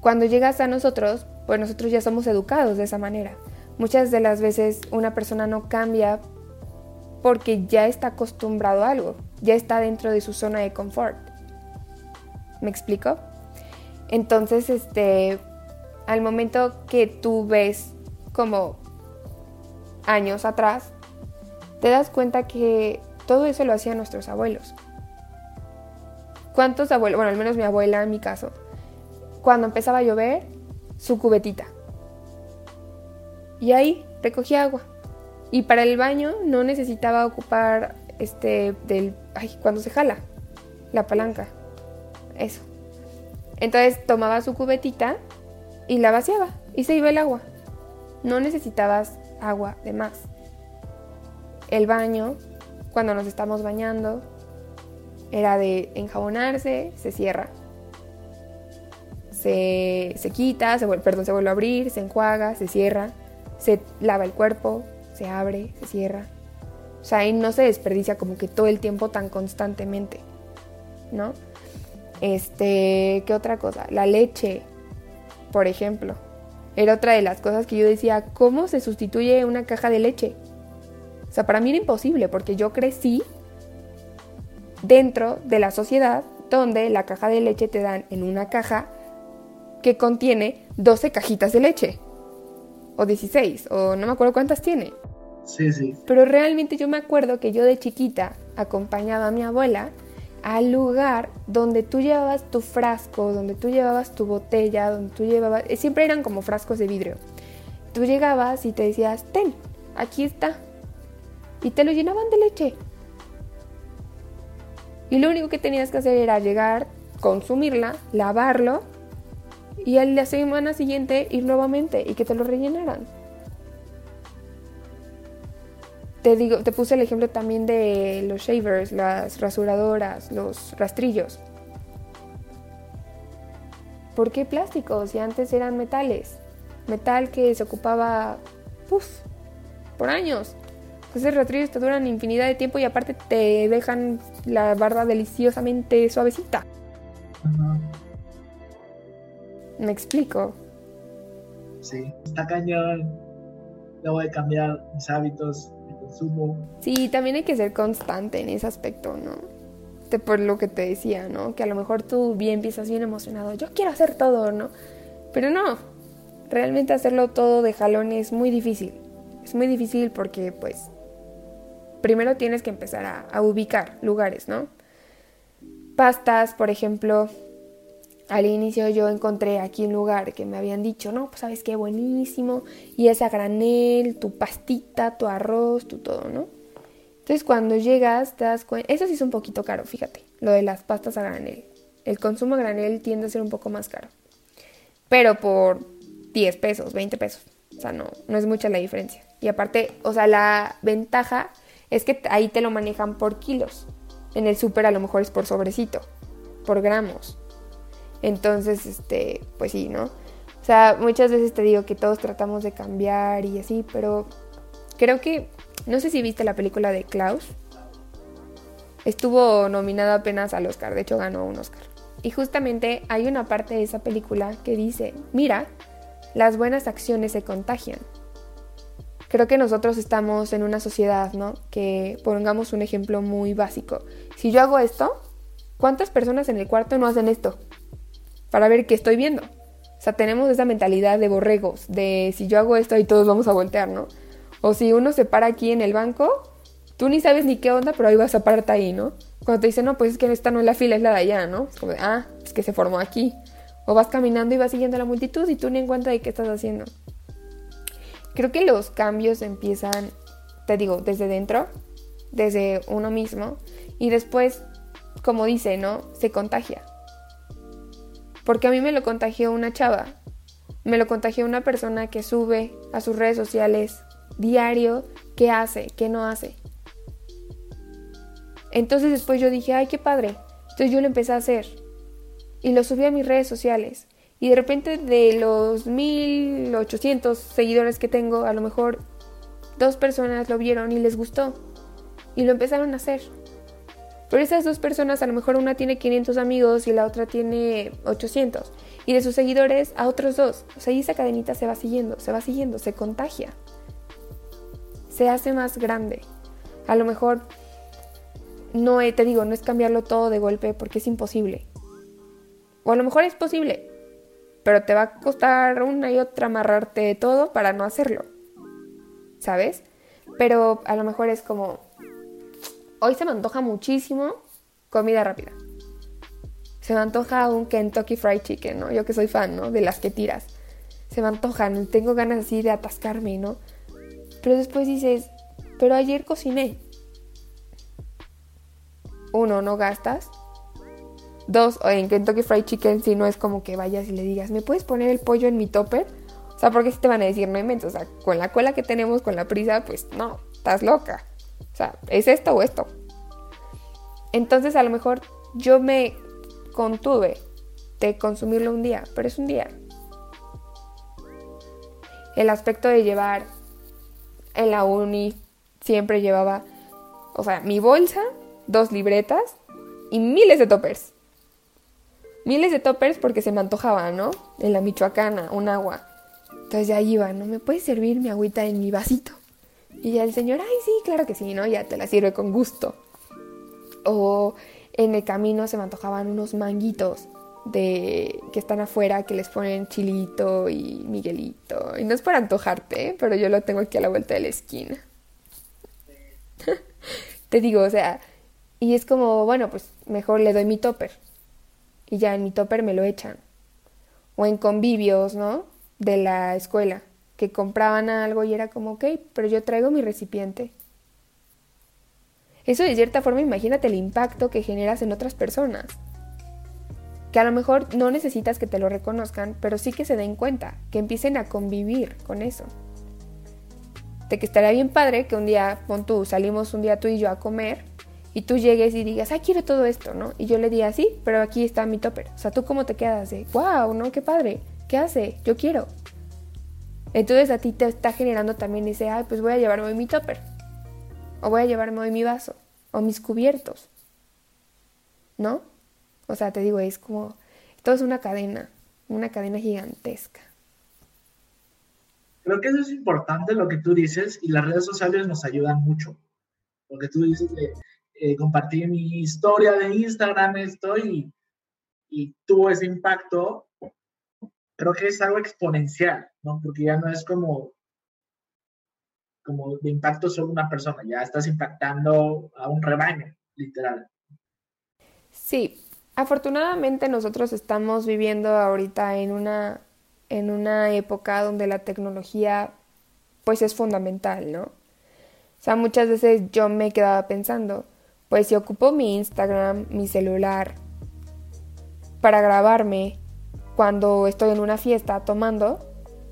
cuando llegas a nosotros, pues nosotros ya somos educados de esa manera. Muchas de las veces una persona no cambia porque ya está acostumbrado a algo, ya está dentro de su zona de confort. ¿Me explico? Entonces, este, al momento que tú ves como años atrás, te das cuenta que todo eso lo hacían nuestros abuelos. ¿Cuántos abuelos? Bueno, al menos mi abuela en mi caso. Cuando empezaba a llover, su cubetita. Y ahí recogía agua. Y para el baño no necesitaba ocupar este del ay, cuando se jala la palanca. Eso. Entonces tomaba su cubetita y la vaciaba y se iba el agua. No necesitabas agua de más. El baño, cuando nos estamos bañando, era de enjabonarse, se cierra. Se, se quita, se, perdón, se vuelve a abrir, se enjuaga, se cierra, se lava el cuerpo, se abre, se cierra. O sea, ahí no se desperdicia como que todo el tiempo tan constantemente, ¿no? Este, ¿qué otra cosa? La leche, por ejemplo. Era otra de las cosas que yo decía, ¿cómo se sustituye una caja de leche? O sea, para mí era imposible porque yo crecí dentro de la sociedad donde la caja de leche te dan en una caja que contiene 12 cajitas de leche. O 16, o no me acuerdo cuántas tiene.
Sí, sí.
Pero realmente yo me acuerdo que yo de chiquita acompañaba a mi abuela al lugar donde tú llevabas tu frasco, donde tú llevabas tu botella, donde tú llevabas, eh, siempre eran como frascos de vidrio. Tú llegabas y te decías, ten, aquí está. Y te lo llenaban de leche. Y lo único que tenías que hacer era llegar, consumirla, lavarlo y a la semana siguiente ir nuevamente y que te lo rellenaran. Te, digo, te puse el ejemplo también de los shavers, las rasuradoras, los rastrillos. ¿Por qué plásticos? Si antes eran metales. Metal que se ocupaba uf, por años. Esos rastrillos te duran infinidad de tiempo y aparte te dejan la barba deliciosamente suavecita. ¿Me explico?
Sí, está cañón. Debo de cambiar mis hábitos
Sí, también hay que ser constante en ese aspecto, ¿no? por lo que te decía, ¿no? Que a lo mejor tú bien empiezas bien emocionado, yo quiero hacer todo, ¿no? Pero no, realmente hacerlo todo de jalón es muy difícil. Es muy difícil porque, pues, primero tienes que empezar a ubicar lugares, ¿no? Pastas, por ejemplo, al inicio yo encontré aquí un lugar que me habían dicho, no, pues sabes qué buenísimo, y esa granel, tu pastita, tu arroz, tu todo, ¿no? Entonces cuando llegas te das cuenta, eso sí es un poquito caro, fíjate, lo de las pastas a granel. El consumo a granel tiende a ser un poco más caro, pero por 10 pesos, 20 pesos, o sea, no, no es mucha la diferencia. Y aparte, o sea, la ventaja es que ahí te lo manejan por kilos. En el súper a lo mejor es por sobrecito, por gramos. Entonces, este, pues sí, ¿no? O sea, muchas veces te digo que todos tratamos de cambiar y así, pero creo que, no sé si viste la película de Klaus. Estuvo nominada apenas al Oscar, de hecho ganó un Oscar. Y justamente hay una parte de esa película que dice, mira, las buenas acciones se contagian. Creo que nosotros estamos en una sociedad, ¿no? Que pongamos un ejemplo muy básico. Si yo hago esto, ¿cuántas personas en el cuarto no hacen esto? Para ver qué estoy viendo. O sea, tenemos esa mentalidad de borregos, de si yo hago esto ahí todos vamos a voltear, ¿no? O si uno se para aquí en el banco, tú ni sabes ni qué onda, pero ahí vas a pararte ahí, ¿no? Cuando te dicen, no, pues es que esta no es la fila, es la de allá, ¿no? Es como de, ah, es que se formó aquí. O vas caminando y vas siguiendo la multitud y tú ni en cuenta de qué estás haciendo. Creo que los cambios empiezan, te digo, desde dentro, desde uno mismo, y después, como dice, ¿no? Se contagia. Porque a mí me lo contagió una chava, me lo contagió una persona que sube a sus redes sociales diario qué hace, qué no hace. Entonces después yo dije, ay, qué padre. Entonces yo lo empecé a hacer. Y lo subí a mis redes sociales. Y de repente de los 1800 seguidores que tengo, a lo mejor dos personas lo vieron y les gustó. Y lo empezaron a hacer. Pero esas dos personas, a lo mejor una tiene 500 amigos y la otra tiene 800. Y de sus seguidores a otros dos. O sea, esa cadenita se va siguiendo, se va siguiendo, se contagia. Se hace más grande. A lo mejor no, te digo, no es cambiarlo todo de golpe porque es imposible. O a lo mejor es posible, pero te va a costar una y otra amarrarte todo para no hacerlo. ¿Sabes? Pero a lo mejor es como, hoy se me antoja muchísimo comida rápida. Se me antoja un Kentucky Fried Chicken, ¿no? Yo que soy fan, ¿no? De las que tiras. Se me antojan, tengo ganas así de atascarme, ¿no? Pero después dices, pero ayer cociné uno, no gastas. Dos, en Kentucky Fried Chicken si no es como que vayas y le digas, ¿me puedes poner el pollo en mi topper? O sea, porque si te van a decir, no inventes, o sea, con la cola que tenemos, con la prisa, pues no, estás loca. O sea, es esto o esto. Entonces a lo mejor yo me contuve de consumirlo un día, pero es un día. El aspecto de llevar en la uni siempre llevaba, o sea, mi bolsa dos libretas y miles de toppers. Miles de toppers porque se me antojaba, ¿no? En la Michoacana, un agua. Entonces ya iba, ¿no? ¿Me puedes servir mi agüita en mi vasito? Y el señor, ay, sí, claro que sí, ¿no? Ya te la sirve con gusto. O en el camino se me antojaban unos manguitos de que están afuera que les ponen chilito y miguelito. Y no es para antojarte, pero yo lo tengo aquí a la vuelta de la esquina. *laughs* te digo, o sea, y es como, bueno, pues mejor le doy mi topper. Y ya en mi topper me lo echan. O en convivios, ¿no? De la escuela, que compraban algo y era como, ok, pero yo traigo mi recipiente. Eso de cierta forma, imagínate el impacto que generas en otras personas. Que a lo mejor no necesitas que te lo reconozcan, pero sí que se den cuenta, que empiecen a convivir con eso. De que estaría bien padre que un día, pon tú, salimos un día tú y yo a comer y tú llegues y digas, ah, quiero todo esto, ¿no? Y yo le diga, sí, pero aquí está mi topper. O sea, ¿tú cómo te quedas? De, wow, ¿no? Qué padre. ¿Qué hace? Yo quiero. Entonces a ti te está generando también ese, ay, pues voy a llevarme hoy mi topper. O voy a llevarme hoy mi vaso. O mis cubiertos. ¿No? O sea, te digo, es como, todo es una cadena, una cadena gigantesca.
Creo que eso es importante lo que tú dices y las redes sociales nos ayudan mucho. Lo que tú dices de eh, compartí mi historia de Instagram esto y, tuvo ese impacto, creo que es algo exponencial, ¿no? Porque ya no es como, como de impacto solo una persona, ya estás impactando a un rebaño, literal.
Sí, afortunadamente nosotros estamos viviendo ahorita en una, en una época donde la tecnología pues es fundamental, ¿no? O sea, muchas veces yo me quedaba pensando, pues si ocupo mi Instagram, mi celular, para grabarme cuando estoy en una fiesta tomando,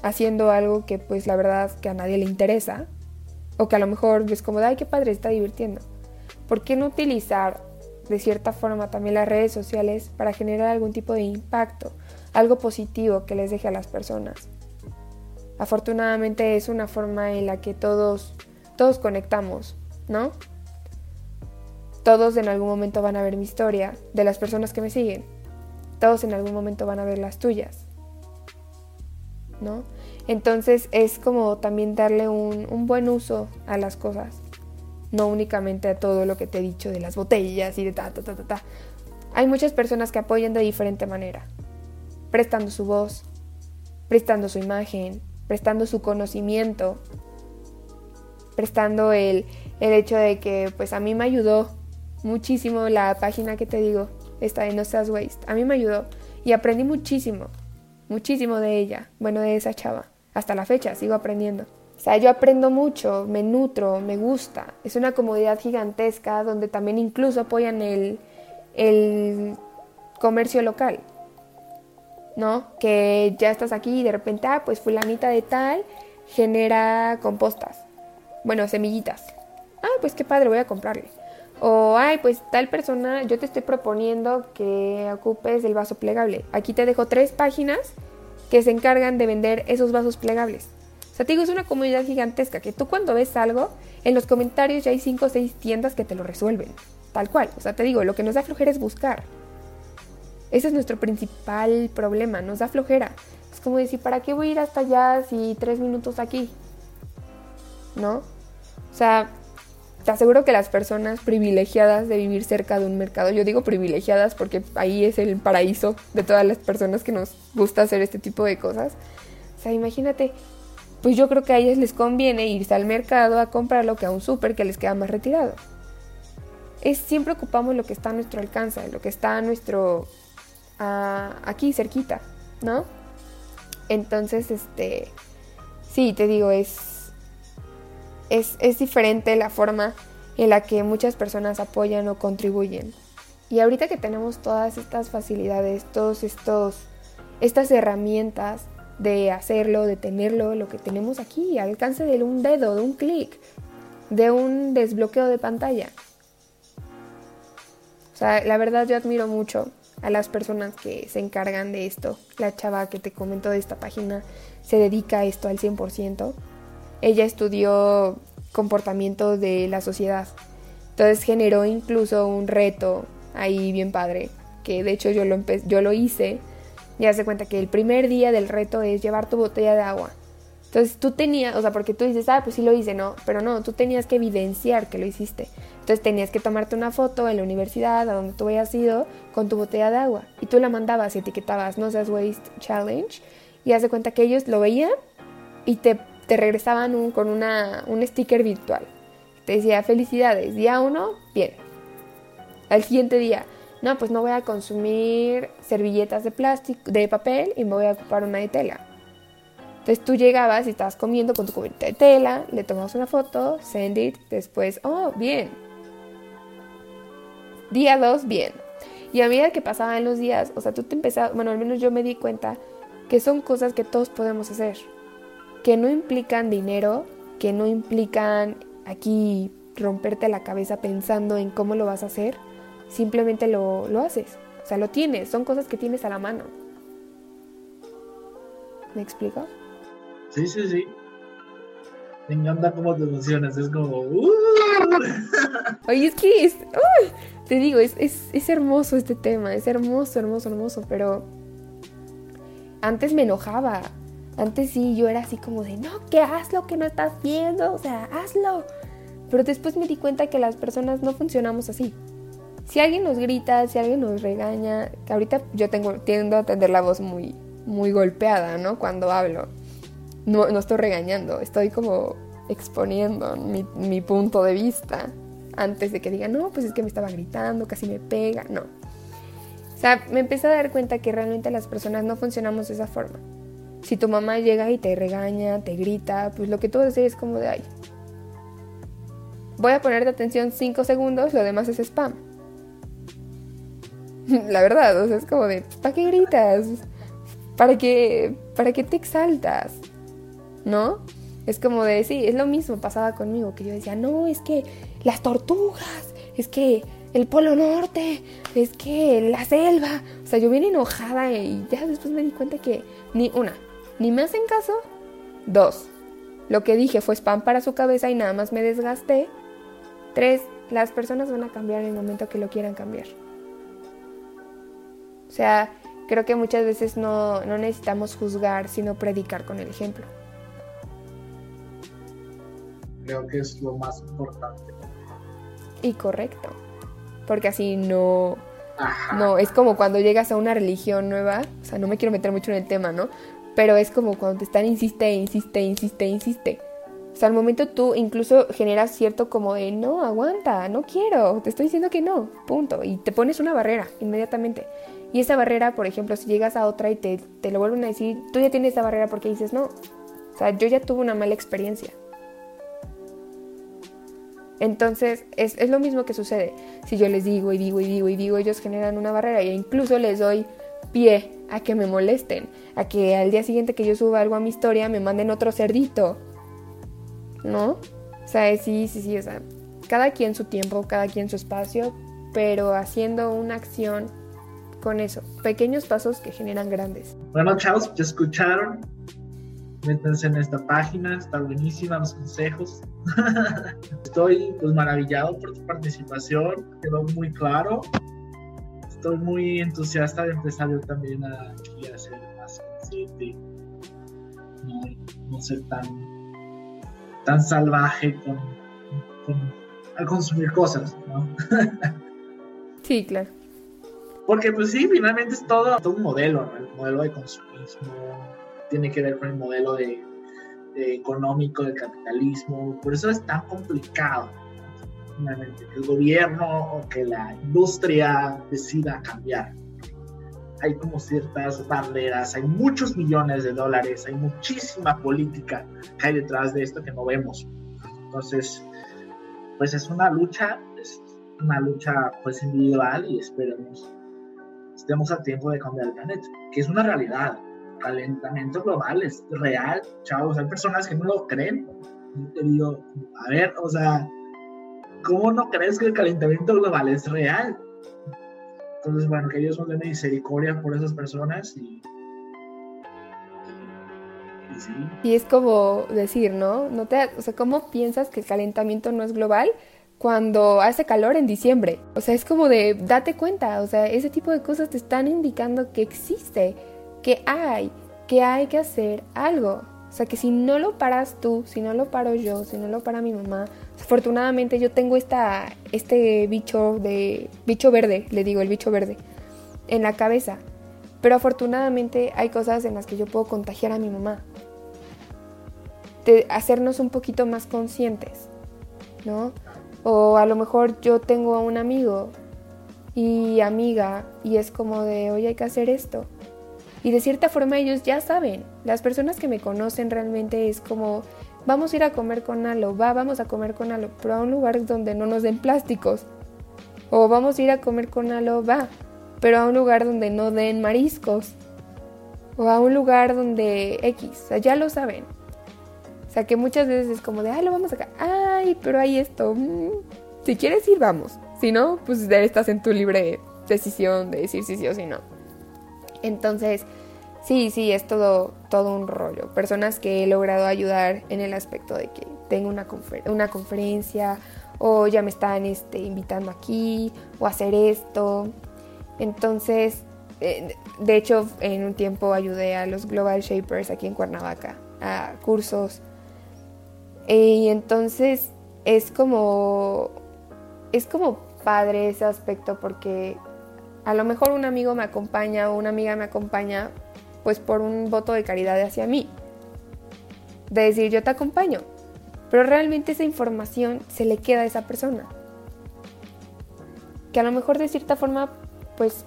haciendo algo que pues la verdad que a nadie le interesa, o que a lo mejor es como, ay, qué padre, está divirtiendo. ¿Por qué no utilizar de cierta forma también las redes sociales para generar algún tipo de impacto, algo positivo que les deje a las personas. Afortunadamente es una forma en la que todos, todos conectamos, ¿no? Todos en algún momento van a ver mi historia de las personas que me siguen. Todos en algún momento van a ver las tuyas. ¿No? Entonces es como también darle un, un buen uso a las cosas. No únicamente a todo lo que te he dicho de las botellas y de ta, ta, ta, ta, ta. Hay muchas personas que apoyan de diferente manera. Prestando su voz, prestando su imagen, prestando su conocimiento, prestando el, el hecho de que pues a mí me ayudó muchísimo la página que te digo, esta de No Seas Waste. A mí me ayudó y aprendí muchísimo, muchísimo de ella, bueno, de esa chava. Hasta la fecha sigo aprendiendo. O sea, yo aprendo mucho, me nutro, me gusta. Es una comodidad gigantesca donde también incluso apoyan el, el comercio local. ¿no? Que ya estás aquí y de repente, ah, pues fulanita de tal genera compostas. Bueno, semillitas. Ah, pues qué padre, voy a comprarle. O, ay, pues tal persona, yo te estoy proponiendo que ocupes el vaso plegable. Aquí te dejo tres páginas que se encargan de vender esos vasos plegables. O sea, te digo, es una comunidad gigantesca que tú cuando ves algo, en los comentarios ya hay cinco o seis tiendas que te lo resuelven. Tal cual. O sea, te digo, lo que nos da flojera es buscar. Ese es nuestro principal problema, nos da flojera. Es como decir, ¿para qué voy a ir hasta allá si tres minutos aquí? ¿No? O sea, te aseguro que las personas privilegiadas de vivir cerca de un mercado, yo digo privilegiadas porque ahí es el paraíso de todas las personas que nos gusta hacer este tipo de cosas. O sea, imagínate, pues yo creo que a ellas les conviene irse al mercado a comprar lo que a un súper que les queda más retirado. Es siempre ocupamos lo que está a nuestro alcance, lo que está a nuestro aquí cerquita, ¿no? Entonces, este, sí, te digo, es, es, diferente la forma en la que muchas personas apoyan o contribuyen. Y ahorita que tenemos todas estas facilidades, todos estos, estas herramientas de hacerlo, de tenerlo, lo que tenemos aquí, al alcance de un dedo, de un clic, de un desbloqueo de pantalla. O sea, la verdad yo admiro mucho a las personas que se encargan de esto. La chava que te comentó de esta página se dedica a esto al 100%. Ella estudió comportamiento de la sociedad. Entonces generó incluso un reto ahí bien padre, que de hecho yo lo, yo lo hice. Y hace cuenta que el primer día del reto es llevar tu botella de agua. Entonces tú tenías, o sea, porque tú dices, ah, pues sí lo hice, no, pero no, tú tenías que evidenciar que lo hiciste. Entonces tenías que tomarte una foto en la universidad, a donde tú hayas ido, con tu botella de agua. Y tú la mandabas y etiquetabas, no seas Waste Challenge. Y haz de cuenta que ellos lo veían y te, te regresaban con una, un sticker virtual. Te decía, felicidades, día uno, bien. Al siguiente día, no, pues no voy a consumir servilletas de plástico, de papel y me voy a ocupar una de tela. Entonces tú llegabas y estabas comiendo con tu cubierta de tela, le tomabas una foto, send it, después, oh, bien. Día 2, bien. Y a medida que pasaban los días, o sea, tú te empezabas, bueno, al menos yo me di cuenta que son cosas que todos podemos hacer, que no implican dinero, que no implican aquí romperte la cabeza pensando en cómo lo vas a hacer, simplemente lo, lo haces, o sea, lo tienes, son cosas que tienes a la mano. ¿Me explico?
Sí, sí, sí. Me encanta cómo te emocionas, es como... Uh. *laughs*
Oye, es que es... te digo, es, es, hermoso este tema, es hermoso, hermoso, hermoso, pero antes me enojaba. Antes sí, yo era así como de, no, que hazlo, que no estás viendo, o sea, hazlo. Pero después me di cuenta que las personas no funcionamos así. Si alguien nos grita, si alguien nos regaña, que ahorita yo tengo, tiendo a tener la voz muy, muy golpeada, ¿no? Cuando hablo no, no estoy regañando, estoy como exponiendo mi, mi, punto de vista antes de que digan, no, pues es que me estaba gritando, casi me pega, no. O sea, me empecé a dar cuenta que realmente las personas no funcionamos de esa forma. Si tu mamá llega y te regaña, te grita, pues lo que tú haces es como de, ay, voy a ponerte atención 5 segundos, lo demás es spam. *laughs* La verdad, o sea, es como de, ¿para qué gritas? ¿Para qué, ¿Para qué te exaltas? ¿no? Es como de, sí, es lo mismo pasaba conmigo, que yo decía, no, es que las tortugas, es que el Polo Norte, es que la selva. O sea, yo vine enojada y ya después me di cuenta que ni una, ni me hacen caso. Dos, lo que dije fue spam para su cabeza y nada más me desgasté. Tres, las personas van a cambiar en el momento que lo quieran cambiar. O sea, creo que muchas veces no, no necesitamos juzgar, sino predicar con el ejemplo.
Creo que es lo más importante.
Y correcto. Porque así no... No, es como cuando llegas a una religión nueva, o sea, no me quiero meter mucho en el tema, ¿no? Pero es como cuando te están insiste, insiste, insiste, insiste. O sea, al momento tú incluso generas cierto como de, no, aguanta, no quiero, te estoy diciendo que no, punto. Y te pones una barrera inmediatamente. Y esa barrera, por ejemplo, si llegas a otra y te, te lo vuelven a decir, tú ya tienes esa barrera porque dices, no. O sea, yo ya tuve una mala experiencia. Entonces, es, es, lo mismo que sucede. Si yo les digo y digo y digo y digo, ellos generan una barrera e incluso les doy pie a que me molesten, a que al día siguiente que yo suba algo a mi historia me manden otro cerdito. ¿No? O sea, sí, sí, sí, o sea, cada quien su tiempo, cada quien su espacio, pero haciendo una acción con eso, pequeños pasos que generan grandes.
Bueno, chavos, ya escucharon. Métanse en esta página, está buenísima los consejos. *laughs* Estoy pues maravillado por tu participación, quedó muy claro. Estoy muy entusiasta de empezar yo también a, aquí a ser más consciente, no, no ser tan, tan salvaje con, con, al consumir cosas, ¿no? *laughs*
sí, claro.
Porque pues sí, finalmente es todo, todo un modelo, ¿no? el modelo de consumismo tiene que ver con el modelo de, de económico del capitalismo, por eso es tan complicado finalmente que el gobierno o que la industria decida cambiar. Hay como ciertas barreras, hay muchos millones de dólares, hay muchísima política que hay detrás de esto que no vemos. Entonces, pues es una lucha, es una lucha pues individual y esperemos estemos a tiempo de cambiar el planeta, que es una realidad. Calentamiento global es real, chavos. Hay personas que no lo creen. Yo te digo, a ver, o sea, ¿cómo no crees que el calentamiento global es real? Entonces, bueno, que Dios dé misericordia por esas personas y, y, sí.
y es como decir, ¿no? no te, o sea, ¿cómo piensas que el calentamiento no es global? cuando hace calor en diciembre. O sea, es como de, date cuenta, o sea, ese tipo de cosas te están indicando que existe, que hay, que hay que hacer algo. O sea, que si no lo paras tú, si no lo paro yo, si no lo para mi mamá, afortunadamente yo tengo esta, este bicho de, bicho verde, le digo el bicho verde, en la cabeza. Pero afortunadamente hay cosas en las que yo puedo contagiar a mi mamá. De hacernos un poquito más conscientes, ¿no? O a lo mejor yo tengo a un amigo y amiga y es como de, oye, hay que hacer esto. Y de cierta forma ellos ya saben. Las personas que me conocen realmente es como, vamos a ir a comer con Alo, va, vamos a comer con Alo, pero a un lugar donde no nos den plásticos. O vamos a ir a comer con Alo, va, pero a un lugar donde no den mariscos. O a un lugar donde X, o sea, ya lo saben. O sea, que muchas veces es como de, ay, lo vamos acá, ay, pero hay esto. Mm, si quieres ir, vamos. Si no, pues estás en tu libre decisión de decir si sí o si no. Entonces, sí, sí, es todo, todo un rollo. Personas que he logrado ayudar en el aspecto de que tengo una, una conferencia o ya me están este, invitando aquí o hacer esto. Entonces, eh, de hecho, en un tiempo ayudé a los Global Shapers aquí en Cuernavaca a cursos y entonces es como, es como padre ese aspecto porque a lo mejor un amigo me acompaña o una amiga me acompaña pues por un voto de caridad hacia mí. De decir yo te acompaño. Pero realmente esa información se le queda a esa persona. Que a lo mejor de cierta forma pues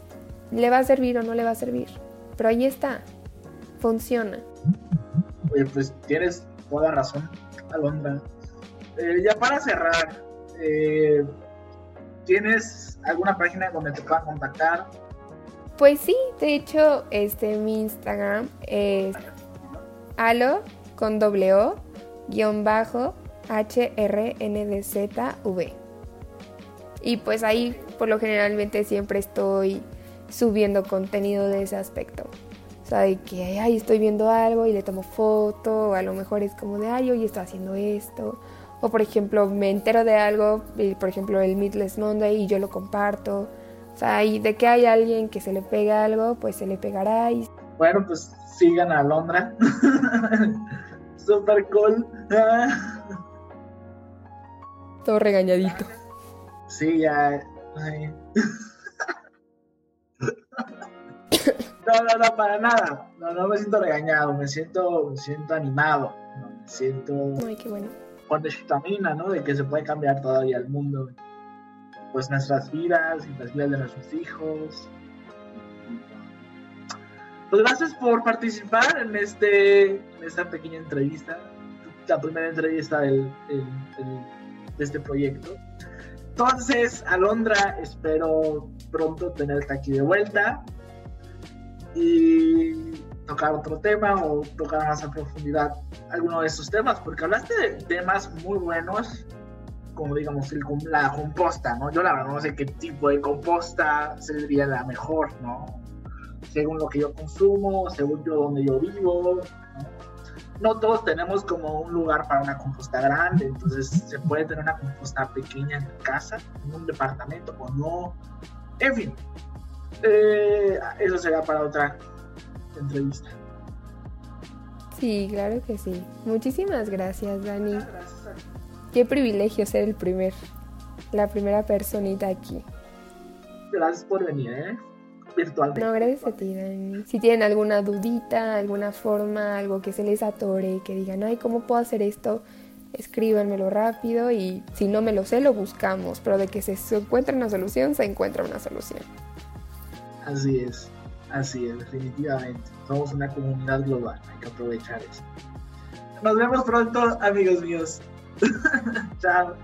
le va a servir o no le va a servir. Pero ahí está. Funciona.
Oye, pues tienes toda razón. Alondra. Eh, ya para cerrar, eh, ¿tienes alguna página donde te puedan contactar?
Pues sí, de hecho, este, mi Instagram es alo con doble o guion bajo HRNDZV. Y pues ahí por lo generalmente siempre estoy subiendo contenido de ese aspecto. O sea, de que, ay, estoy viendo algo y le tomo foto, o a lo mejor es como de, ay, hoy estoy haciendo esto. O por ejemplo, me entero de algo, por ejemplo, el Meatless Monday y yo lo comparto. O sea, y de que hay alguien que se le pega algo, pues se le pegará. Y...
Bueno, pues sigan a Londra. *laughs* Super cool. *laughs*
Todo regañadito.
Sí, ya. No, no, no, para nada. No, no me siento regañado, me siento, me siento animado. Me siento.
Ay, qué bueno.
Con vitamina, ¿no? De que se puede cambiar todavía el mundo. Pues nuestras vidas y las vidas de nuestros hijos. Pues gracias por participar en, este, en esta pequeña entrevista, la primera entrevista del, de este proyecto. Entonces, Alondra, espero pronto tenerte aquí de vuelta y tocar otro tema o tocar más a profundidad alguno de esos temas, porque hablaste de temas muy buenos, como digamos el, la composta, ¿no? Yo la verdad no sé qué tipo de composta sería la mejor, ¿no? Según lo que yo consumo, según yo donde yo vivo, ¿no? todos tenemos como un lugar para una composta grande, entonces se puede tener una composta pequeña en casa, en un departamento o no. En fin, eh, eso será para otra entrevista.
Sí, claro que sí. Muchísimas gracias, Dani. Qué privilegio ser el primer, la primera personita aquí.
Gracias por venir, ¿eh? Virtualmente.
No, gracias a ti, Dani. Si tienen alguna dudita, alguna forma, algo que se les atore, que digan, ay, ¿cómo puedo hacer esto? Escríbanmelo rápido y si no me lo sé, lo buscamos. Pero de que se encuentre una solución, se encuentra una solución.
Así es, así es, definitivamente. Somos una comunidad global, hay que aprovechar eso. Nos vemos pronto, amigos míos. *laughs* Chao.